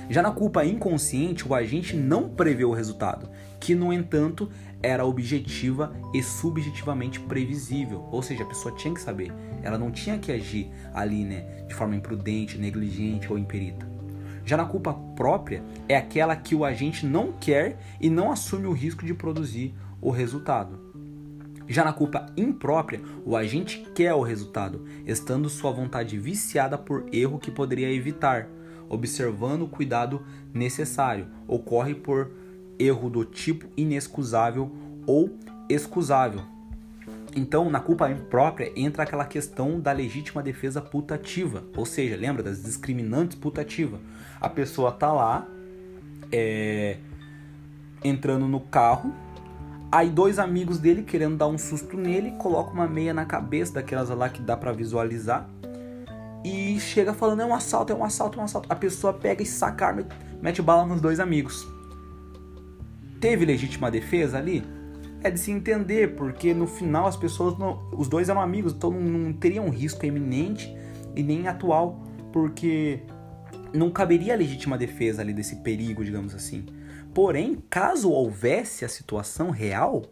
Já na culpa inconsciente, o agente não prevê o resultado, que no entanto era objetiva e subjetivamente previsível. Ou seja, a pessoa tinha que saber. Ela não tinha que agir ali, né, de forma imprudente, negligente ou imperita. Já na culpa própria, é aquela que o agente não quer e não assume o risco de produzir o resultado. Já na culpa imprópria, o agente quer o resultado, estando sua vontade viciada por erro que poderia evitar, observando o cuidado necessário. Ocorre por erro do tipo inexcusável ou excusável, então, na culpa imprópria entra aquela questão da legítima defesa putativa, ou seja, lembra das discriminantes putativa. A pessoa tá lá, é, entrando no carro, aí dois amigos dele querendo dar um susto nele, coloca uma meia na cabeça daquelas lá que dá para visualizar e chega falando é um assalto, é um assalto, é um assalto. A pessoa pega e saca arma, mete bala nos dois amigos. Teve legítima defesa ali? é de se entender, porque no final as pessoas, não, os dois eram amigos, então não, teria um risco eminente e nem atual, porque não caberia legítima defesa ali desse perigo, digamos assim. Porém, caso houvesse a situação real,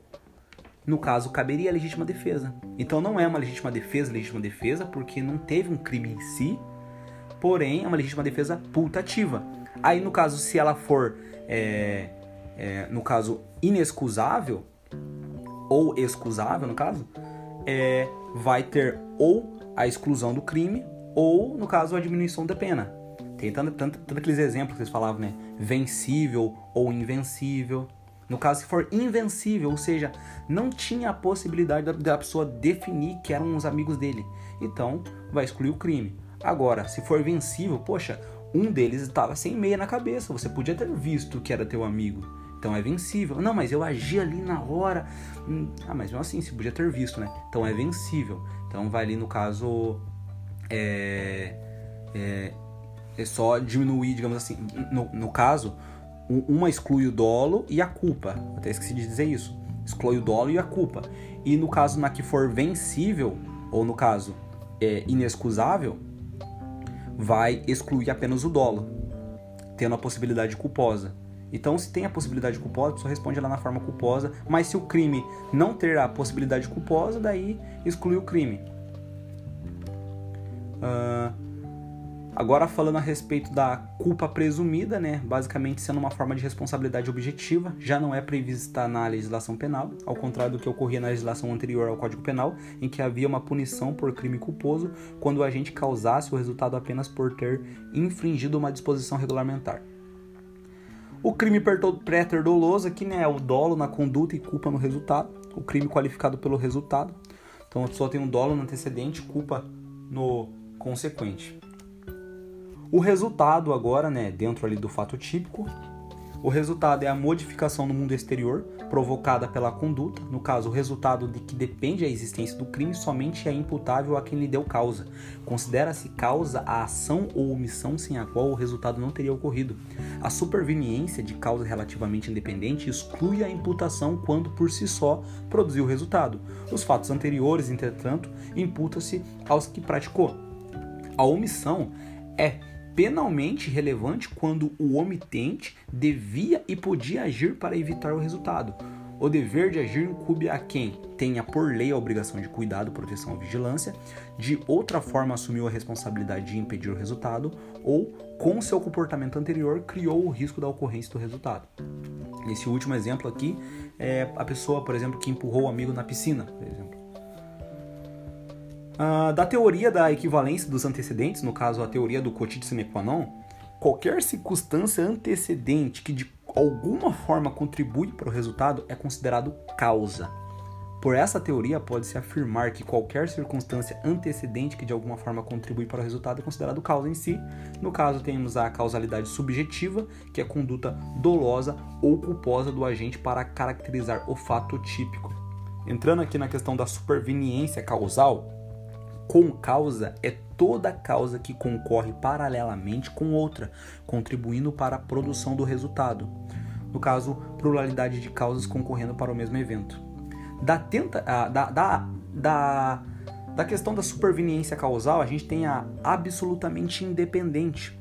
no caso, caberia a legítima defesa. Então não é uma legítima defesa, legítima defesa, porque não teve um crime em si, porém é uma legítima defesa putativa. Aí no caso, se ela for, é, é, no caso, inexcusável, ou excusável no caso, é, vai ter ou a exclusão do crime, ou no caso, a diminuição da pena. Tem tanto, tanto, tanto aqueles exemplos que vocês falavam, né? Vencível ou invencível. No caso, se for invencível, ou seja, não tinha a possibilidade da, da pessoa definir que eram os amigos dele. Então, vai excluir o crime. Agora, se for vencível, poxa, um deles estava sem meia na cabeça. Você podia ter visto que era teu amigo. Então é vencível. Não, mas eu agi ali na hora. Hum, ah, mas mesmo assim, você podia ter visto, né? Então é vencível. Então vai ali no caso. É, é, é só diminuir, digamos assim. No, no caso, uma exclui o dolo e a culpa. Até esqueci de dizer isso. Exclui o dolo e a culpa. E no caso na que for vencível, ou no caso é, inexcusável, vai excluir apenas o dolo, tendo a possibilidade culposa. Então, se tem a possibilidade culposa, a pessoa responde lá na forma culposa, mas se o crime não ter a possibilidade culposa, daí exclui o crime. Uh, Agora falando a respeito da culpa presumida, né, basicamente sendo uma forma de responsabilidade objetiva, já não é prevista na legislação penal, ao contrário do que ocorria na legislação anterior ao Código Penal, em que havia uma punição por crime culposo quando o agente causasse o resultado apenas por ter infringido uma disposição regulamentar. O crime pré-doloso aqui né, é o dolo na conduta e culpa no resultado, o crime qualificado pelo resultado. Então a pessoa tem um dolo no antecedente, culpa no consequente. O resultado agora, né, dentro ali do fato típico, o resultado é a modificação no mundo exterior provocada pela conduta, no caso, o resultado de que depende a existência do crime somente é imputável a quem lhe deu causa. Considera-se causa a ação ou omissão sem a qual o resultado não teria ocorrido. A superveniência de causa relativamente independente exclui a imputação quando por si só produziu o resultado. Os fatos anteriores, entretanto, imputa-se aos que praticou. A omissão é penalmente relevante quando o omitente devia e podia agir para evitar o resultado. O dever de agir incube a quem tenha por lei a obrigação de cuidado, proteção ou vigilância, de outra forma assumiu a responsabilidade de impedir o resultado ou, com seu comportamento anterior, criou o risco da ocorrência do resultado. Nesse último exemplo aqui, é a pessoa, por exemplo, que empurrou o amigo na piscina, por exemplo. Uh, da teoria da equivalência dos antecedentes, no caso a teoria do quotidien sine qua non, qualquer circunstância antecedente que de alguma forma contribui para o resultado é considerado causa. Por essa teoria, pode-se afirmar que qualquer circunstância antecedente que de alguma forma contribui para o resultado é considerado causa em si. No caso, temos a causalidade subjetiva, que é a conduta dolosa ou culposa do agente para caracterizar o fato típico. Entrando aqui na questão da superveniência causal, com causa é toda causa que concorre paralelamente com outra, contribuindo para a produção do resultado. No caso, pluralidade de causas concorrendo para o mesmo evento. Da, tenta, da, da, da, da questão da superveniência causal, a gente tem a absolutamente independente.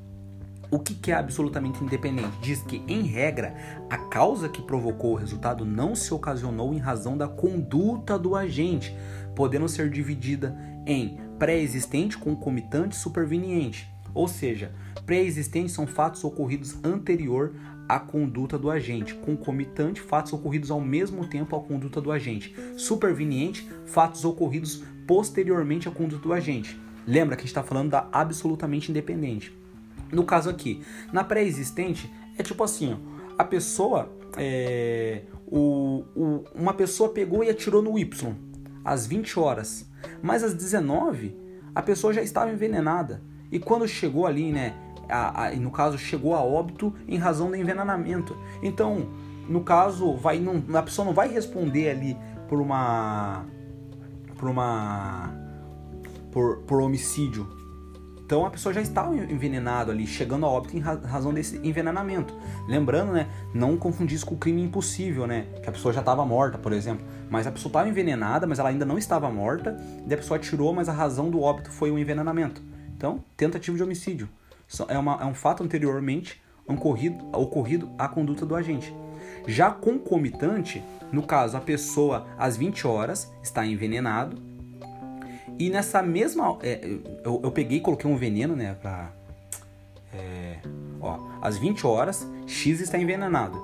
O que, que é absolutamente independente? Diz que, em regra, a causa que provocou o resultado não se ocasionou em razão da conduta do agente, podendo ser dividida em pré-existente, concomitante superveniente. Ou seja, pré-existentes são fatos ocorridos anterior à conduta do agente, concomitante, fatos ocorridos ao mesmo tempo à conduta do agente, superveniente, fatos ocorridos posteriormente à conduta do agente. Lembra que a gente está falando da absolutamente independente. No caso aqui, na pré-existente, é tipo assim: ó, a pessoa, é, o, o, uma pessoa pegou e atirou no Y às 20 horas. Mas às 19, a pessoa já estava envenenada. E quando chegou ali, né, a, a, no caso chegou a óbito em razão do envenenamento. Então, no caso, vai não, a pessoa não vai responder ali por uma por uma por, por homicídio, então a pessoa já estava envenenada ali, chegando a óbito em razão desse envenenamento. Lembrando, né, não confundir isso com o crime impossível, né, que a pessoa já estava morta, por exemplo. Mas a pessoa estava envenenada, mas ela ainda não estava morta, e a pessoa atirou, mas a razão do óbito foi o envenenamento. Então, tentativa de homicídio. É, uma, é um fato anteriormente ocorrido, ocorrido à conduta do agente. Já concomitante, no caso, a pessoa às 20 horas está envenenado. E nessa mesma. É, eu, eu, peguei e coloquei um veneno, né? Pra. É, ó, às 20 horas, X está envenenado.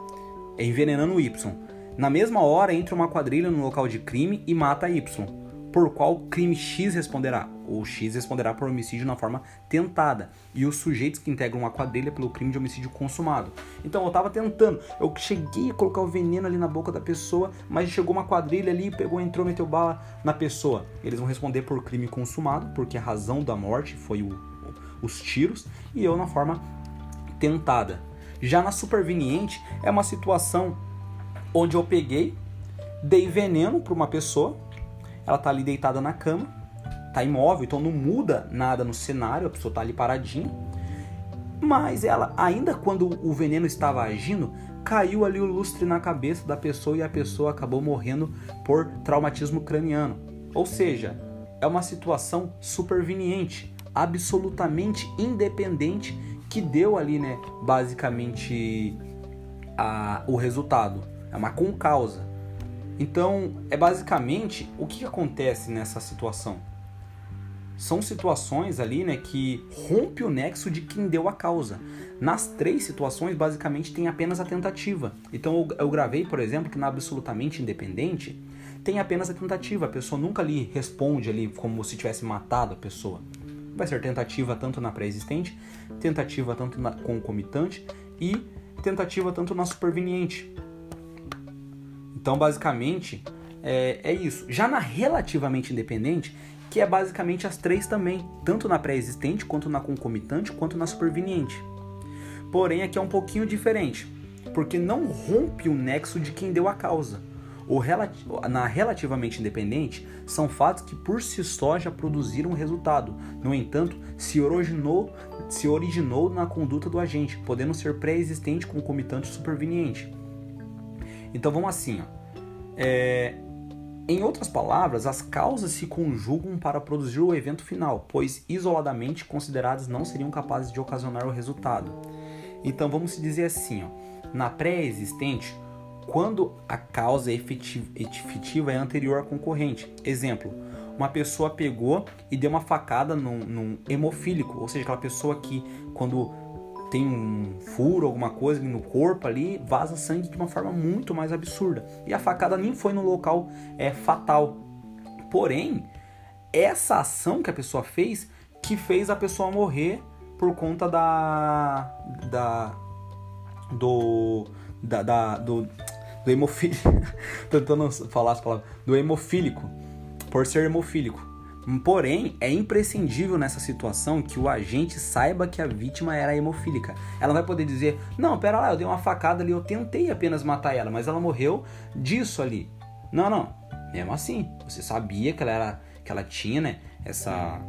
É envenenando Y. Na mesma hora, entra uma quadrilha no local de crime e mata Y por qual crime X responderá. O X responderá por homicídio na forma tentada. E os sujeitos que integram uma quadrilha pelo crime de homicídio consumado. Então eu tava tentando, eu cheguei a colocar o veneno ali na boca da pessoa, mas chegou uma quadrilha ali, pegou, entrou, meteu bala na pessoa. Eles vão responder por crime consumado, porque a razão da morte foi o, os tiros, e eu na forma tentada. Já na superveniente é uma situação onde eu peguei, dei veneno para uma pessoa, ela tá ali deitada na cama, tá imóvel, então não muda nada no cenário, a pessoa tá ali paradinha. Mas ela, ainda quando o veneno estava agindo, caiu ali o lustre na cabeça da pessoa e a pessoa acabou morrendo por traumatismo craniano. Ou seja, é uma situação superveniente, absolutamente independente que deu ali, né, basicamente a, o resultado. É uma concausa. Então, é basicamente o que acontece nessa situação. São situações ali, né, que rompe o nexo de quem deu a causa. Nas três situações, basicamente, tem apenas a tentativa. Então, eu, gravei, por exemplo, que na absolutamente independente tem apenas a tentativa. A pessoa nunca ali responde ali como se tivesse matado a pessoa. Vai ser tentativa tanto na pré-existente, tentativa tanto na concomitante e tentativa tanto na superveniente. Então, basicamente, é, é isso. Já na relativamente independente, que é basicamente as três também, tanto na pré-existente, quanto na concomitante, quanto na superveniente. Porém, aqui é um pouquinho diferente, porque não rompe o nexo de quem deu a causa. O relati na relativamente independente, são fatos que por si só já produziram um resultado. No entanto, se originou, se originou na conduta do agente, podendo ser pré-existente, concomitante ou superveniente. Então vamos assim, ó. É, em outras palavras, as causas se conjugam para produzir o evento final, pois isoladamente consideradas não seriam capazes de ocasionar o resultado. Então vamos dizer assim, ó, na pré-existente, quando a causa efetiva é anterior à concorrente. Exemplo, uma pessoa pegou e deu uma facada num, num hemofílico, ou seja, aquela pessoa que quando tem um furo, alguma coisa no corpo ali, vaza sangue de uma forma muito mais absurda. E a facada nem foi no local é, fatal. Porém, essa ação que a pessoa fez que fez a pessoa morrer por conta da. da. do. da, da do, do hemofílico. (laughs) tentando falar as palavras. Do hemofílico. Por ser hemofílico. Porém, é imprescindível nessa situação que o agente saiba que a vítima era hemofílica. Ela vai poder dizer: Não, pera lá, eu dei uma facada ali, eu tentei apenas matar ela, mas ela morreu disso ali. Não, não. Mesmo assim, você sabia que ela era, que ela tinha, né? Essa.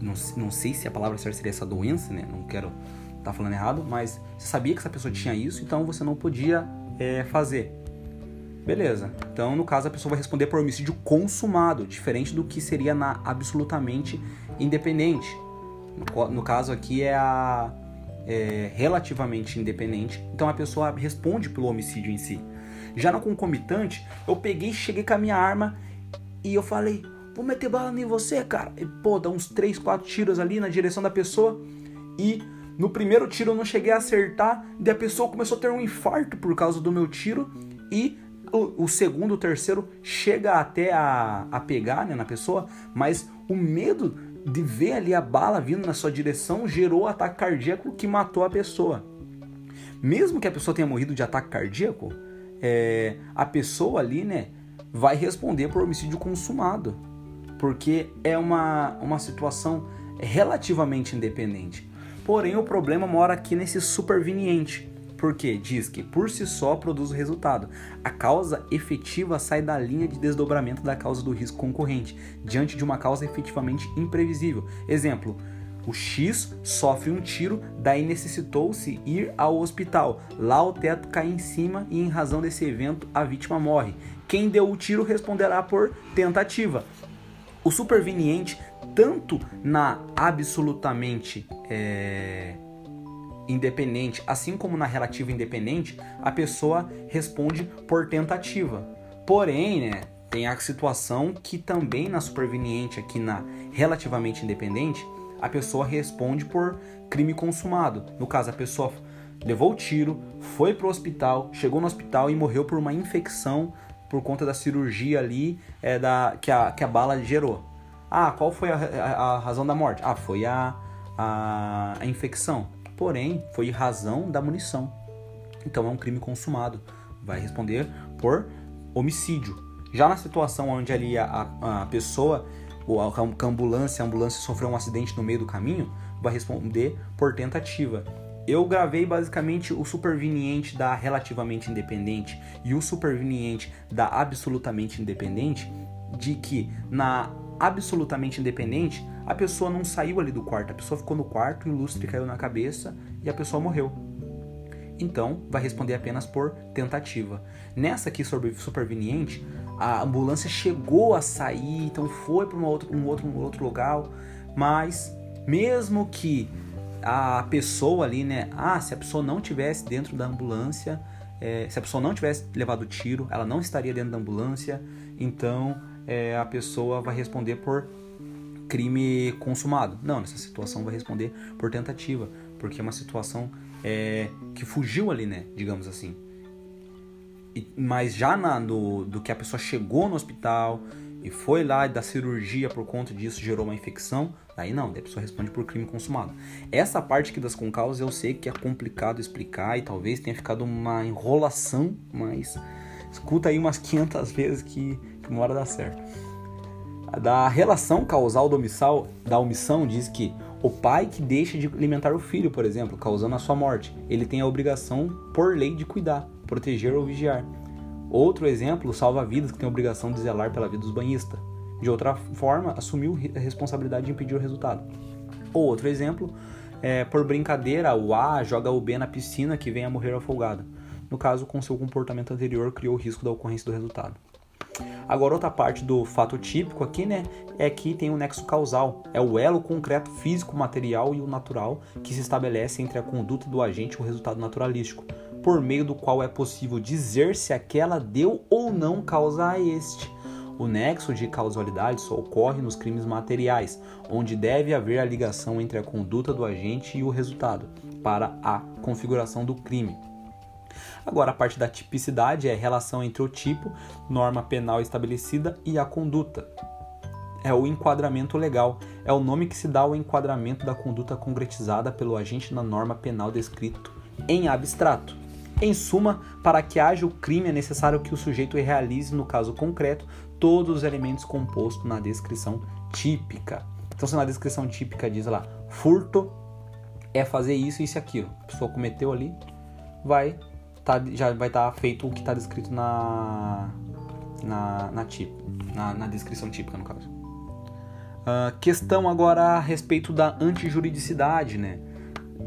Não, não sei se a palavra certa seria essa doença, né? Não quero estar tá falando errado, mas você sabia que essa pessoa tinha isso, então você não podia é, fazer. Beleza. Então, no caso, a pessoa vai responder por homicídio consumado, diferente do que seria na absolutamente independente. No, no caso aqui é a é, relativamente independente. Então a pessoa responde pelo homicídio em si. Já na concomitante, eu peguei, cheguei com a minha arma e eu falei, vou meter bala em você, cara. E, pô, dá uns 3, 4 tiros ali na direção da pessoa. E no primeiro tiro eu não cheguei a acertar, e a pessoa começou a ter um infarto por causa do meu tiro. E o, o segundo, o terceiro chega até a, a pegar né, na pessoa, mas o medo de ver ali a bala vindo na sua direção gerou o ataque cardíaco que matou a pessoa. Mesmo que a pessoa tenha morrido de ataque cardíaco, é, a pessoa ali, né, vai responder por homicídio consumado, porque é uma, uma situação relativamente independente. Porém, o problema mora aqui nesse superveniente, porque diz que por si só produz o resultado. A causa efetiva sai da linha de desdobramento da causa do risco concorrente, diante de uma causa efetivamente imprevisível. Exemplo, o X sofre um tiro, daí necessitou-se ir ao hospital. Lá o teto cai em cima e, em razão desse evento, a vítima morre. Quem deu o tiro responderá por tentativa. O superveniente, tanto na absolutamente é, independente, assim como na relativa independente, a pessoa responde por tentativa. Porém, né, tem a situação que também na superveniente, aqui na relativamente independente, a pessoa responde por crime consumado. No caso, a pessoa levou o tiro, foi para o hospital, chegou no hospital e morreu por uma infecção por conta da cirurgia ali é, da, que, a, que a bala gerou. Ah, qual foi a, a, a razão da morte? Ah, foi a, a, a infecção. Porém, foi razão da munição. Então é um crime consumado. Vai responder por homicídio. Já na situação onde ali a, a pessoa, ou a ambulância, a ambulância sofreu um acidente no meio do caminho, vai responder por tentativa. Eu gravei basicamente o superveniente da relativamente independente e o superveniente da absolutamente independente, de que na absolutamente independente, a pessoa não saiu ali do quarto, a pessoa ficou no quarto, o lustre caiu na cabeça e a pessoa morreu. Então, vai responder apenas por tentativa. Nessa aqui sobre superveniente, a ambulância chegou a sair, então foi para um outro, um outro, um outro lugar, mas mesmo que a pessoa ali, né? Ah, se a pessoa não tivesse dentro da ambulância, é, se a pessoa não tivesse levado tiro, ela não estaria dentro da ambulância, então é, a pessoa vai responder por crime consumado. Não, nessa situação vai responder por tentativa, porque é uma situação é, que fugiu ali, né? Digamos assim. E, mas já na, do, do que a pessoa chegou no hospital e foi lá da cirurgia por conta disso gerou uma infecção, Aí não, a pessoa responde por crime consumado. Essa parte aqui das concausas eu sei que é complicado explicar e talvez tenha ficado uma enrolação, mas escuta aí umas 500 vezes que, que uma hora dá certo. Da relação causal da omissão, da omissão diz que o pai que deixa de alimentar o filho, por exemplo, causando a sua morte, ele tem a obrigação por lei de cuidar, proteger ou vigiar. Outro exemplo, salva-vidas que tem a obrigação de zelar pela vida dos banhistas. De outra forma, assumiu a responsabilidade de impedir o resultado. Ou outro exemplo, é, por brincadeira, o A joga o B na piscina que vem a morrer afogado. No caso, com seu comportamento anterior, criou o risco da ocorrência do resultado. Agora, outra parte do fato típico aqui, né, é que tem o nexo causal. É o elo concreto físico, material e o natural que se estabelece entre a conduta do agente e o resultado naturalístico, por meio do qual é possível dizer se aquela deu ou não causa a este. O nexo de causalidade só ocorre nos crimes materiais, onde deve haver a ligação entre a conduta do agente e o resultado, para a configuração do crime. Agora, a parte da tipicidade é a relação entre o tipo, norma penal estabelecida, e a conduta. É o enquadramento legal, é o nome que se dá ao enquadramento da conduta concretizada pelo agente na norma penal descrito em abstrato. Em suma, para que haja o crime é necessário que o sujeito realize, no caso concreto, todos os elementos compostos na descrição típica. Então, se na descrição típica diz lá, furto é fazer isso, isso e aquilo. A pessoa cometeu ali, vai tá, já vai estar tá feito o que está descrito na na, na, tip, na, na descrição típica, no caso. Uh, questão agora a respeito da antijuridicidade, né?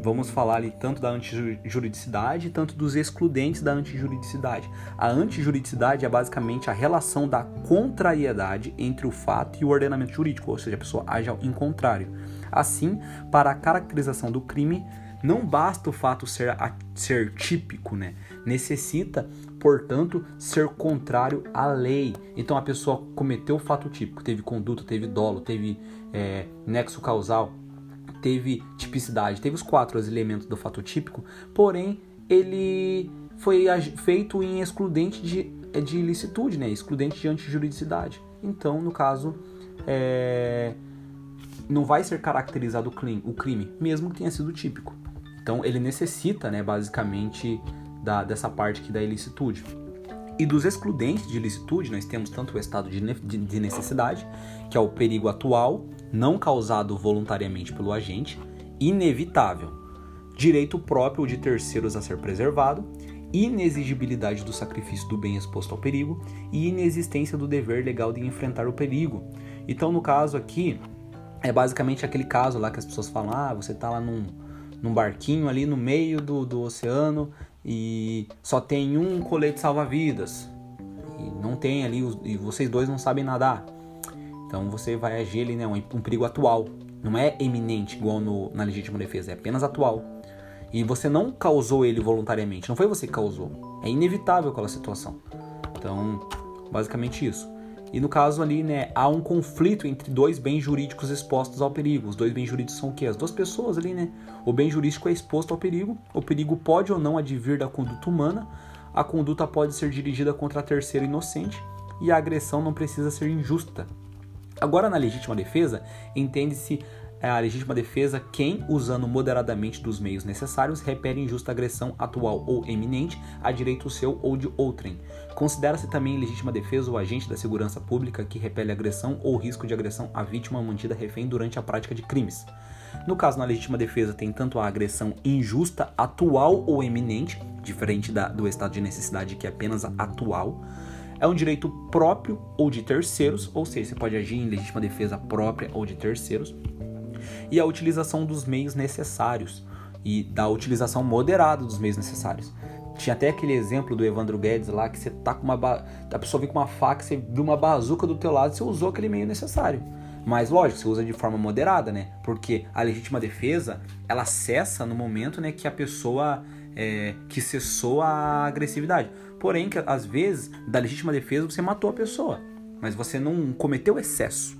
Vamos falar ali tanto da antijuridicidade, tanto dos excludentes da antijuridicidade. A antijuridicidade é basicamente a relação da contrariedade entre o fato e o ordenamento jurídico, ou seja, a pessoa age em contrário. Assim, para a caracterização do crime, não basta o fato ser, ser típico, né? Necessita, portanto, ser contrário à lei. Então a pessoa cometeu o fato típico, teve conduta, teve dolo, teve é, nexo causal, teve tipicidade, teve os quatro elementos do fato típico, porém ele foi feito em excludente de, de ilicitude, né? excludente de antijuridicidade. Então, no caso, é, não vai ser caracterizado o crime, mesmo que tenha sido típico. Então, ele necessita, né, basicamente, da, dessa parte aqui da ilicitude. E dos excludentes de ilicitude, nós temos tanto o estado de, de necessidade, que é o perigo atual, não causado voluntariamente pelo agente, inevitável, direito próprio de terceiros a ser preservado, inexigibilidade do sacrifício do bem exposto ao perigo e inexistência do dever legal de enfrentar o perigo. Então, no caso aqui, é basicamente aquele caso lá que as pessoas falam: ah, você está lá num, num barquinho ali no meio do, do oceano e só tem um colete salva-vidas e não tem ali, e vocês dois não sabem nadar. Então você vai agir ali, né, um, um perigo atual. Não é eminente igual no, na legítima defesa, é apenas atual. E você não causou ele voluntariamente, não foi você que causou. É inevitável aquela situação. Então, basicamente isso. E no caso ali, né, há um conflito entre dois bens jurídicos expostos ao perigo. Os dois bens jurídicos são o quê? As duas pessoas ali, né? O bem jurídico é exposto ao perigo. O perigo pode ou não advir da conduta humana. A conduta pode ser dirigida contra terceiro inocente e a agressão não precisa ser injusta. Agora, na legítima defesa, entende-se a legítima defesa quem, usando moderadamente dos meios necessários, repele injusta agressão atual ou eminente a direito seu ou de outrem. Considera-se também legítima defesa o agente da segurança pública que repele agressão ou risco de agressão à vítima mantida refém durante a prática de crimes. No caso, na legítima defesa, tem tanto a agressão injusta, atual ou eminente, diferente da, do estado de necessidade que é apenas atual, é um direito próprio ou de terceiros, ou seja, você pode agir em legítima defesa própria ou de terceiros, e a utilização dos meios necessários e da utilização moderada dos meios necessários. Tinha até aquele exemplo do Evandro Guedes lá que você tá com uma ba... a pessoa vem com uma faca, você viu uma bazuca do teu lado, você usou aquele meio necessário. Mas lógico, você usa de forma moderada, né? Porque a legítima defesa, ela cessa no momento, né, que a pessoa é, que cessou a agressividade. Porém, que às vezes, da legítima defesa, você matou a pessoa, mas você não cometeu excesso.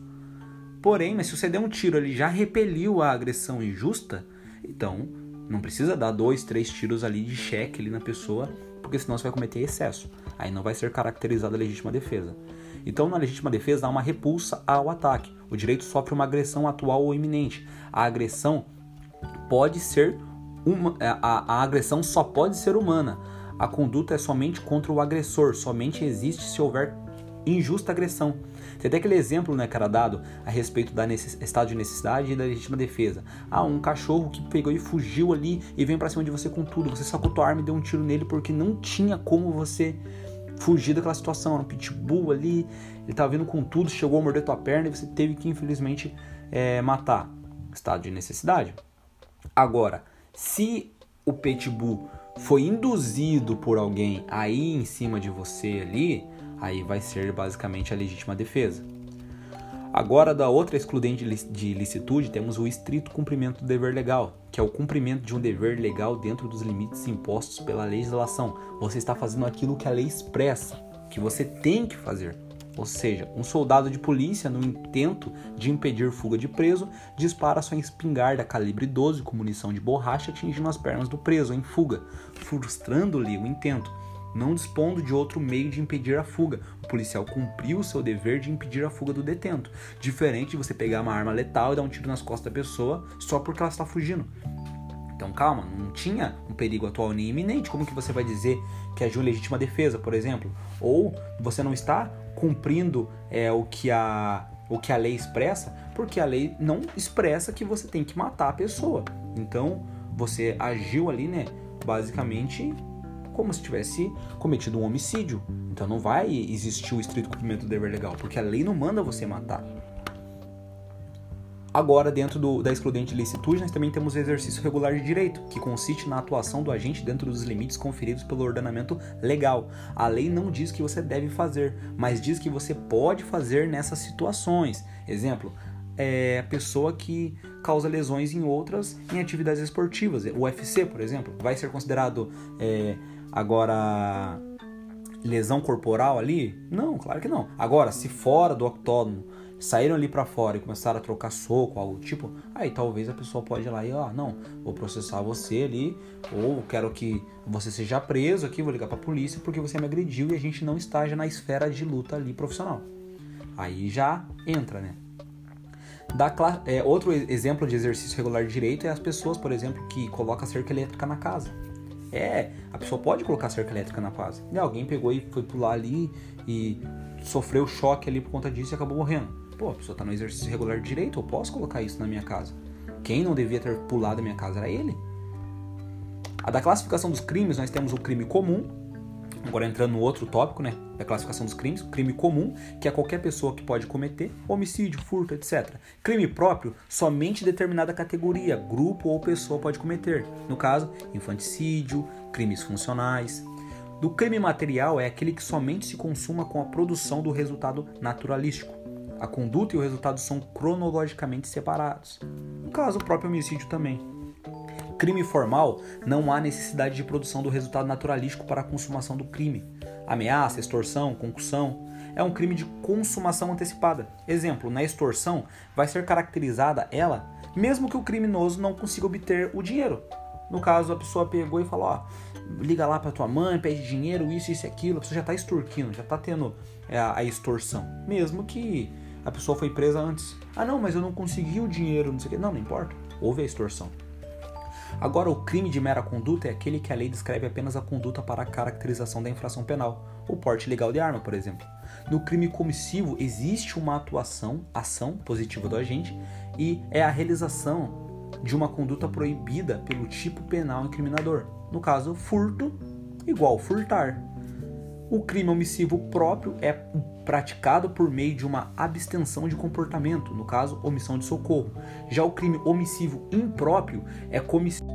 Porém, mas se você der um tiro ali já repeliu a agressão injusta, então não precisa dar dois, três tiros ali de cheque ali na pessoa, porque senão você vai cometer excesso. Aí não vai ser caracterizada a legítima defesa. Então, na legítima defesa, há uma repulsa ao ataque. O direito sofre uma agressão atual ou iminente. A agressão pode ser uma, a, a agressão só pode ser humana. A conduta é somente contra o agressor, somente existe se houver injusta agressão. Tem até aquele exemplo né, era dado a respeito da estado de necessidade e da legítima defesa. Ah, um cachorro que pegou e fugiu ali e vem para cima de você com tudo. Você sacou tua arma e deu um tiro nele porque não tinha como você fugir daquela situação. Era um pitbull ali, ele estava vindo com tudo, chegou a morder tua perna e você teve que, infelizmente, é, matar. Estado de necessidade. Agora, se o pitbull foi induzido por alguém aí em cima de você ali, aí vai ser basicamente a legítima defesa. Agora, da outra excludente de licitude, temos o estrito cumprimento do dever legal, que é o cumprimento de um dever legal dentro dos limites impostos pela legislação. Você está fazendo aquilo que a lei expressa, que você tem que fazer. Ou seja, um soldado de polícia, no intento de impedir fuga de preso, dispara sua espingarda calibre 12 com munição de borracha atingindo as pernas do preso em fuga, frustrando-lhe o intento não dispondo de outro meio de impedir a fuga. O policial cumpriu o seu dever de impedir a fuga do detento, diferente de você pegar uma arma letal e dar um tiro nas costas da pessoa só porque ela está fugindo. Então calma, não tinha um perigo atual nem iminente. Como que você vai dizer que agiu em legítima defesa, por exemplo? Ou você não está cumprindo é, o que a o que a lei expressa, porque a lei não expressa que você tem que matar a pessoa. Então você agiu ali, né? Basicamente como se tivesse cometido um homicídio. Então não vai existir o estrito cumprimento do dever legal, porque a lei não manda você matar. Agora, dentro do, da excludente licitude, nós também temos o exercício regular de direito, que consiste na atuação do agente dentro dos limites conferidos pelo ordenamento legal. A lei não diz que você deve fazer, mas diz que você pode fazer nessas situações. Exemplo, é a pessoa que causa lesões em outras em atividades esportivas. O UFC, por exemplo, vai ser considerado é, Agora, lesão corporal ali? Não, claro que não. Agora, se fora do octógono, saíram ali para fora e começaram a trocar soco, algo tipo, aí talvez a pessoa pode ir lá e, ó, não, vou processar você ali, ou quero que você seja preso aqui, vou ligar pra polícia porque você me agrediu e a gente não está já na esfera de luta ali profissional. Aí já entra, né? Da, é, outro exemplo de exercício regular de direito é as pessoas, por exemplo, que colocam cerca elétrica na casa. É, a pessoa pode colocar cerca elétrica na casa. E alguém pegou e foi pular ali e sofreu choque ali por conta disso e acabou morrendo. Pô, a pessoa tá no exercício regular direito, eu posso colocar isso na minha casa. Quem não devia ter pulado da minha casa era ele. A da classificação dos crimes, nós temos o crime comum, Agora entrando no outro tópico, né, da classificação dos crimes, crime comum, que é qualquer pessoa que pode cometer, homicídio, furto, etc. Crime próprio, somente determinada categoria, grupo ou pessoa pode cometer. No caso, infanticídio, crimes funcionais. Do crime material é aquele que somente se consuma com a produção do resultado naturalístico. A conduta e o resultado são cronologicamente separados. No caso, o próprio homicídio também. Crime formal, não há necessidade de produção do resultado naturalístico para a consumação do crime. Ameaça, extorsão, concussão é um crime de consumação antecipada. Exemplo, na extorsão vai ser caracterizada ela, mesmo que o criminoso não consiga obter o dinheiro. No caso, a pessoa pegou e falou: ó, liga lá para tua mãe, pede dinheiro, isso, isso e aquilo. A pessoa já está extorquindo, já está tendo é, a, extorsão. Mesmo que a pessoa foi presa antes. Ah, não, mas eu não consegui o dinheiro, não sei o quê. Não, não importa. Houve a extorsão. Agora, o crime de mera conduta é aquele que a lei descreve apenas a conduta para a caracterização da infração penal, o porte legal de arma, por exemplo. No crime comissivo, existe uma atuação, ação positiva do agente, e é a realização de uma conduta proibida pelo tipo penal incriminador. No caso, furto igual furtar. O crime omissivo próprio é praticado por meio de uma abstenção de comportamento, no caso, omissão de socorro. Já o crime omissivo impróprio é comissão